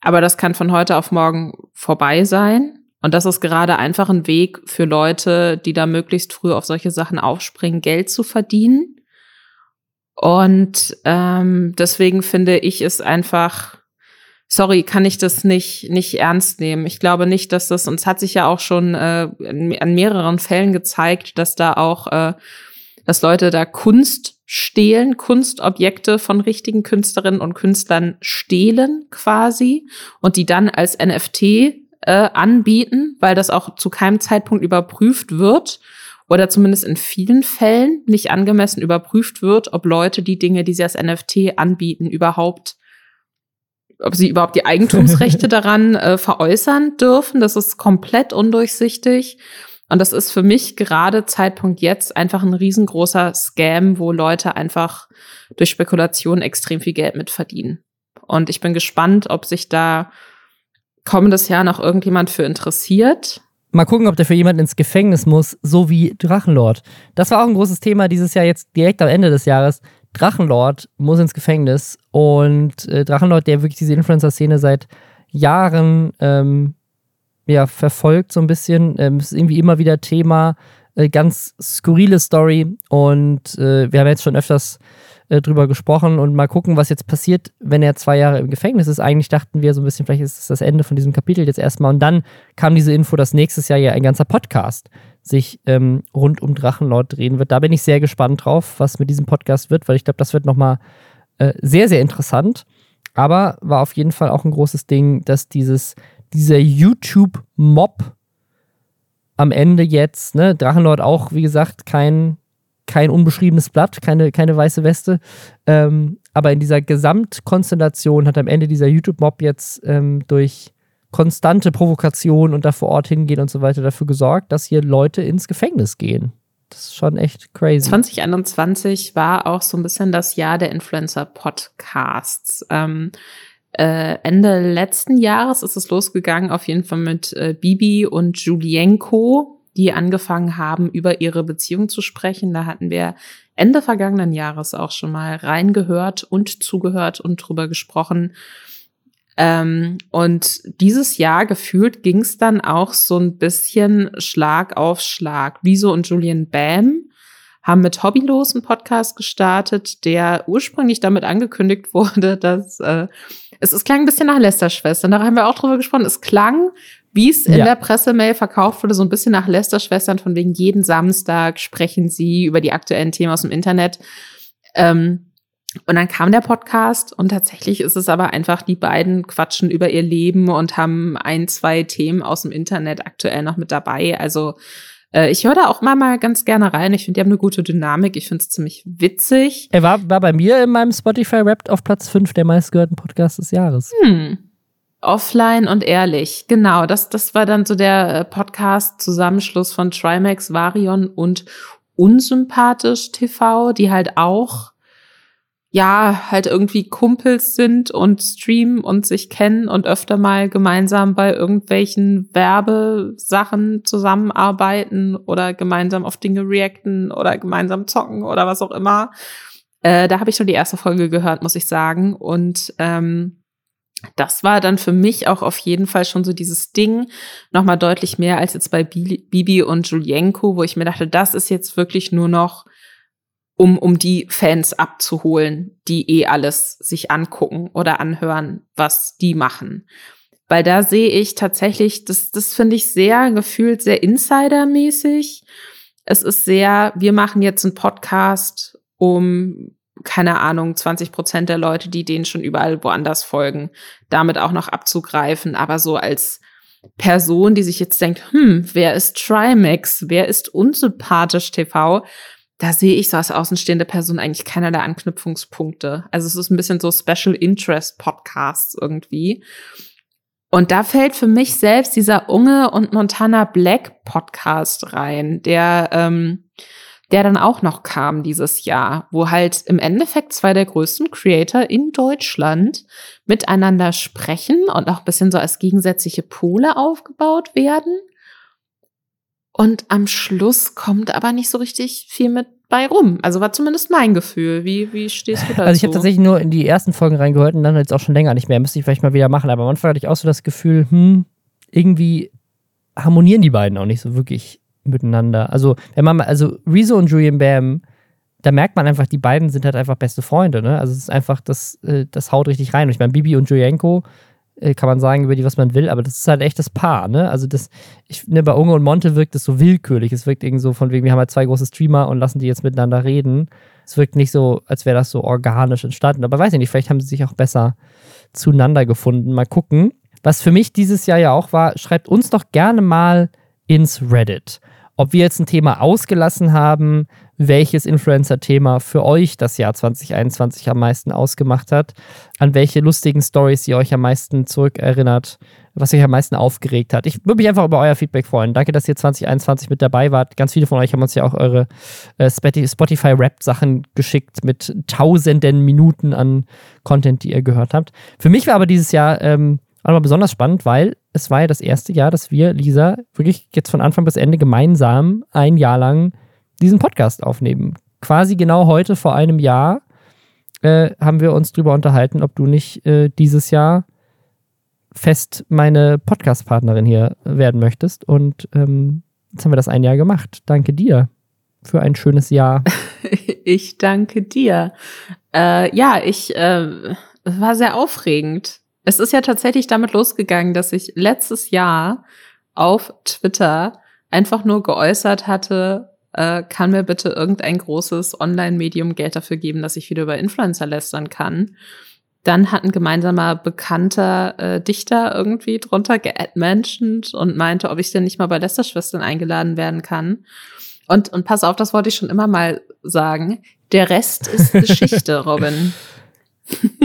Aber das kann von heute auf morgen vorbei sein. Und das ist gerade einfach ein Weg für Leute, die da möglichst früh auf solche Sachen aufspringen, Geld zu verdienen. Und ähm, deswegen finde ich es einfach sorry, kann ich das nicht, nicht ernst nehmen. Ich glaube nicht, dass das, uns hat sich ja auch schon äh, an mehreren Fällen gezeigt, dass da auch, äh, dass Leute da Kunst stehlen, Kunstobjekte von richtigen Künstlerinnen und Künstlern stehlen quasi und die dann als NFT äh, anbieten, weil das auch zu keinem Zeitpunkt überprüft wird oder zumindest in vielen Fällen nicht angemessen überprüft wird, ob Leute die Dinge, die sie als NFT anbieten, überhaupt ob sie überhaupt die Eigentumsrechte daran äh, veräußern dürfen. Das ist komplett undurchsichtig. Und das ist für mich gerade Zeitpunkt jetzt einfach ein riesengroßer Scam, wo Leute einfach durch Spekulation extrem viel Geld mitverdienen. Und ich bin gespannt, ob sich da kommendes Jahr noch irgendjemand für interessiert. Mal gucken, ob der für jemanden ins Gefängnis muss, so wie Drachenlord. Das war auch ein großes Thema dieses Jahr, jetzt direkt am Ende des Jahres. Drachenlord muss ins Gefängnis und äh, Drachenlord, der wirklich diese Influencer-Szene seit Jahren ähm, ja, verfolgt, so ein bisschen, ähm, ist irgendwie immer wieder Thema, äh, ganz skurrile Story und äh, wir haben jetzt schon öfters äh, drüber gesprochen und mal gucken, was jetzt passiert, wenn er zwei Jahre im Gefängnis ist. Eigentlich dachten wir so ein bisschen, vielleicht ist es das Ende von diesem Kapitel jetzt erstmal. Und dann kam diese Info, dass nächstes Jahr ja ein ganzer Podcast sich ähm, rund um Drachenlord drehen wird. Da bin ich sehr gespannt drauf, was mit diesem Podcast wird, weil ich glaube, das wird nochmal äh, sehr, sehr interessant. Aber war auf jeden Fall auch ein großes Ding, dass dieses, dieser YouTube-Mob am Ende jetzt, ne, Drachenlord auch, wie gesagt, kein kein unbeschriebenes Blatt, keine, keine weiße Weste. Ähm, aber in dieser Gesamtkonstellation hat am Ende dieser YouTube-Mob jetzt ähm, durch konstante Provokation und da vor Ort hingehen und so weiter dafür gesorgt, dass hier Leute ins Gefängnis gehen. Das ist schon echt crazy. 2021 war auch so ein bisschen das Jahr der Influencer-Podcasts. Ähm, äh, Ende letzten Jahres ist es losgegangen, auf jeden Fall mit äh, Bibi und Julienko die angefangen haben, über ihre Beziehung zu sprechen. Da hatten wir Ende vergangenen Jahres auch schon mal reingehört und zugehört und drüber gesprochen. Ähm, und dieses Jahr gefühlt ging es dann auch so ein bisschen Schlag auf Schlag. Wieso und Julian Bam haben mit Hobbylos einen Podcast gestartet, der ursprünglich damit angekündigt wurde, dass äh, es, es klang ein bisschen nach Lester-Schwestern. Da haben wir auch drüber gesprochen. Es klang wie es in ja. der Pressemail verkauft wurde, so ein bisschen nach Lester-Schwestern, von wegen jeden Samstag sprechen sie über die aktuellen Themen aus dem Internet. Ähm, und dann kam der Podcast und tatsächlich ist es aber einfach, die beiden quatschen über ihr Leben und haben ein, zwei Themen aus dem Internet aktuell noch mit dabei. Also äh, ich höre da auch mal, mal ganz gerne rein. Ich finde, die haben eine gute Dynamik. Ich finde es ziemlich witzig. Er war, war bei mir in meinem Spotify-Rap auf Platz 5 der meistgehörten Podcasts des Jahres. Hm. Offline und ehrlich, genau. Das, das war dann so der äh, Podcast-Zusammenschluss von Trimax, Varion und Unsympathisch TV, die halt auch, ja, halt irgendwie Kumpels sind und streamen und sich kennen und öfter mal gemeinsam bei irgendwelchen Werbesachen zusammenarbeiten oder gemeinsam auf Dinge reacten oder gemeinsam zocken oder was auch immer. Äh, da habe ich schon die erste Folge gehört, muss ich sagen. Und ähm, das war dann für mich auch auf jeden Fall schon so dieses Ding, nochmal deutlich mehr als jetzt bei Bibi und Julienko, wo ich mir dachte, das ist jetzt wirklich nur noch, um, um die Fans abzuholen, die eh alles sich angucken oder anhören, was die machen. Weil da sehe ich tatsächlich, das, das finde ich sehr gefühlt, sehr insidermäßig. Es ist sehr, wir machen jetzt einen Podcast, um keine Ahnung, 20 Prozent der Leute, die denen schon überall woanders folgen, damit auch noch abzugreifen. Aber so als Person, die sich jetzt denkt, hm, wer ist Trimax? Wer ist unsympathisch TV? Da sehe ich so als außenstehende Person eigentlich keiner der Anknüpfungspunkte. Also es ist ein bisschen so Special Interest Podcasts irgendwie. Und da fällt für mich selbst dieser Unge und Montana Black Podcast rein, der ähm, der dann auch noch kam dieses Jahr, wo halt im Endeffekt zwei der größten Creator in Deutschland miteinander sprechen und auch ein bisschen so als gegensätzliche Pole aufgebaut werden. Und am Schluss kommt aber nicht so richtig viel mit bei rum. Also war zumindest mein Gefühl. Wie, wie stehst du dazu? Also ich habe tatsächlich nur in die ersten Folgen reingehört und dann jetzt auch schon länger nicht mehr. Müsste ich vielleicht mal wieder machen. Aber am Anfang hatte ich auch so das Gefühl, hm, irgendwie harmonieren die beiden auch nicht so wirklich miteinander. Also, wenn man, also Rezo und Julian Bam, da merkt man einfach, die beiden sind halt einfach beste Freunde, ne? Also es ist einfach, das, äh, das haut richtig rein. Und ich meine, Bibi und Julienko kann man sagen, über die was man will, aber das ist halt echt das Paar, ne? Also das, ich, ne, bei Unge und Monte wirkt es so willkürlich. Es wirkt irgendwie so von wegen, wir haben halt zwei große Streamer und lassen die jetzt miteinander reden. Es wirkt nicht so, als wäre das so organisch entstanden. Aber weiß ich nicht, vielleicht haben sie sich auch besser zueinander gefunden. Mal gucken. Was für mich dieses Jahr ja auch war, schreibt uns doch gerne mal ins Reddit ob wir jetzt ein Thema ausgelassen haben, welches Influencer-Thema für euch das Jahr 2021 am meisten ausgemacht hat, an welche lustigen Stories ihr euch am meisten zurückerinnert, was euch am meisten aufgeregt hat. Ich würde mich einfach über euer Feedback freuen. Danke, dass ihr 2021 mit dabei wart. Ganz viele von euch haben uns ja auch eure äh, Spotify-Rap-Sachen geschickt mit tausenden Minuten an Content, die ihr gehört habt. Für mich war aber dieses Jahr ähm, mal besonders spannend, weil es war ja das erste Jahr, dass wir, Lisa, wirklich jetzt von Anfang bis Ende gemeinsam ein Jahr lang diesen Podcast aufnehmen. Quasi genau heute vor einem Jahr äh, haben wir uns darüber unterhalten, ob du nicht äh, dieses Jahr fest meine Podcast-Partnerin hier werden möchtest. Und ähm, jetzt haben wir das ein Jahr gemacht. Danke dir für ein schönes Jahr. ich danke dir. Äh, ja, ich äh, war sehr aufregend. Es ist ja tatsächlich damit losgegangen, dass ich letztes Jahr auf Twitter einfach nur geäußert hatte, äh, kann mir bitte irgendein großes Online-Medium Geld dafür geben, dass ich wieder über Influencer lästern kann. Dann hat ein gemeinsamer bekannter äh, Dichter irgendwie drunter geadmentioned und meinte, ob ich denn nicht mal bei Lästerschwestern eingeladen werden kann. Und, und pass auf, das wollte ich schon immer mal sagen. Der Rest ist Geschichte, Robin.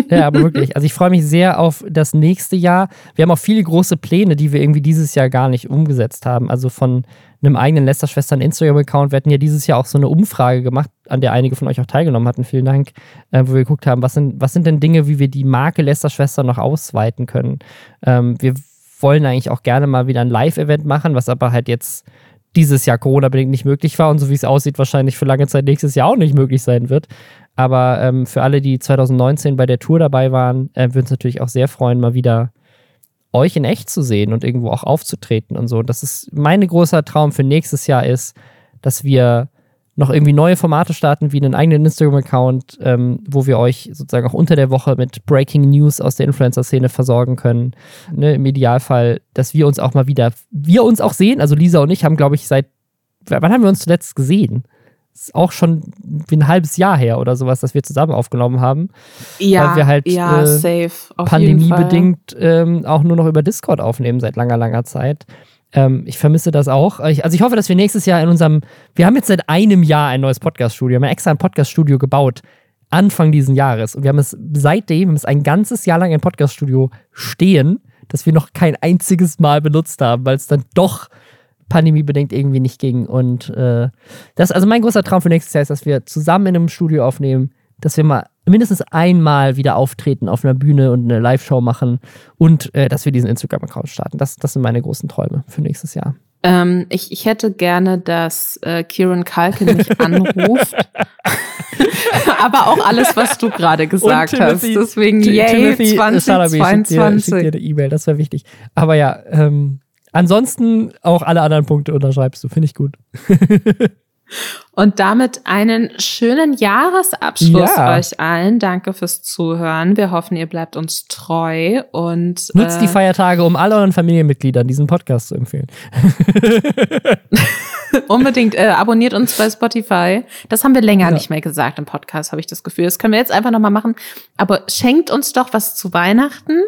ja, aber wirklich. Also ich freue mich sehr auf das nächste Jahr. Wir haben auch viele große Pläne, die wir irgendwie dieses Jahr gar nicht umgesetzt haben. Also von einem eigenen Lästerschwestern Instagram-Account. Wir hatten ja dieses Jahr auch so eine Umfrage gemacht, an der einige von euch auch teilgenommen hatten. Vielen Dank, äh, wo wir geguckt haben, was sind, was sind denn Dinge, wie wir die Marke Lästerschwestern noch ausweiten können. Ähm, wir wollen eigentlich auch gerne mal wieder ein Live-Event machen, was aber halt jetzt dieses Jahr Corona-bedingt nicht möglich war und so wie es aussieht, wahrscheinlich für lange Zeit nächstes Jahr auch nicht möglich sein wird. Aber ähm, für alle, die 2019 bei der Tour dabei waren, äh, würden uns natürlich auch sehr freuen, mal wieder euch in echt zu sehen und irgendwo auch aufzutreten und so. Das ist mein großer Traum für nächstes Jahr ist, dass wir noch irgendwie neue Formate starten, wie einen eigenen Instagram-Account, ähm, wo wir euch sozusagen auch unter der Woche mit Breaking News aus der Influencer-Szene versorgen können. Ne, Im Idealfall, dass wir uns auch mal wieder, wir uns auch sehen. Also Lisa und ich haben, glaube ich, seit, wann haben wir uns zuletzt gesehen? Ist auch schon wie ein halbes Jahr her oder sowas, dass wir zusammen aufgenommen haben. Ja, weil wir halt ja, äh, safe. pandemiebedingt ähm, auch nur noch über Discord aufnehmen seit langer, langer Zeit. Ähm, ich vermisse das auch. Ich, also ich hoffe, dass wir nächstes Jahr in unserem, wir haben jetzt seit einem Jahr ein neues Podcast-Studio, wir haben extra ein Podcast-Studio gebaut. Anfang diesen Jahres. Und wir haben es seitdem, wir haben es ein ganzes Jahr lang ein Podcast-Studio stehen, das wir noch kein einziges Mal benutzt haben, weil es dann doch pandemiebedingt irgendwie nicht ging. Und äh, das, also mein großer Traum für nächstes Jahr ist, dass wir zusammen in einem Studio aufnehmen, dass wir mal mindestens einmal wieder auftreten auf einer Bühne und eine Live-Show machen und äh, dass wir diesen Instagram-Account starten. Das, das sind meine großen Träume für nächstes Jahr. Ähm, ich, ich hätte gerne, dass äh, Kieran Kalkin mich anruft. Aber auch alles, was du gerade gesagt Timothy, hast. Deswegen, yay, 2022. Schickt dir eine E-Mail, das wäre wichtig. Aber ja, ähm, Ansonsten auch alle anderen Punkte unterschreibst du, finde ich gut. Und damit einen schönen Jahresabschluss ja. euch allen. Danke fürs Zuhören. Wir hoffen, ihr bleibt uns treu und nutzt äh, die Feiertage, um all euren Familienmitgliedern diesen Podcast zu empfehlen. Unbedingt äh, abonniert uns bei Spotify. Das haben wir länger ja. nicht mehr gesagt im Podcast, habe ich das Gefühl. Das können wir jetzt einfach nochmal machen. Aber schenkt uns doch was zu Weihnachten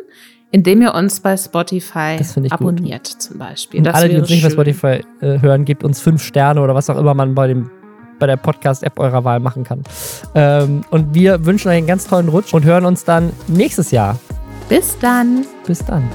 indem ihr uns bei Spotify abonniert gut. zum Beispiel. Und alle, die uns nicht bei Spotify äh, hören, gebt uns fünf Sterne oder was auch immer man bei dem bei der Podcast-App eurer Wahl machen kann. Ähm, und wir wünschen euch einen ganz tollen Rutsch und hören uns dann nächstes Jahr. Bis dann. Bis dann.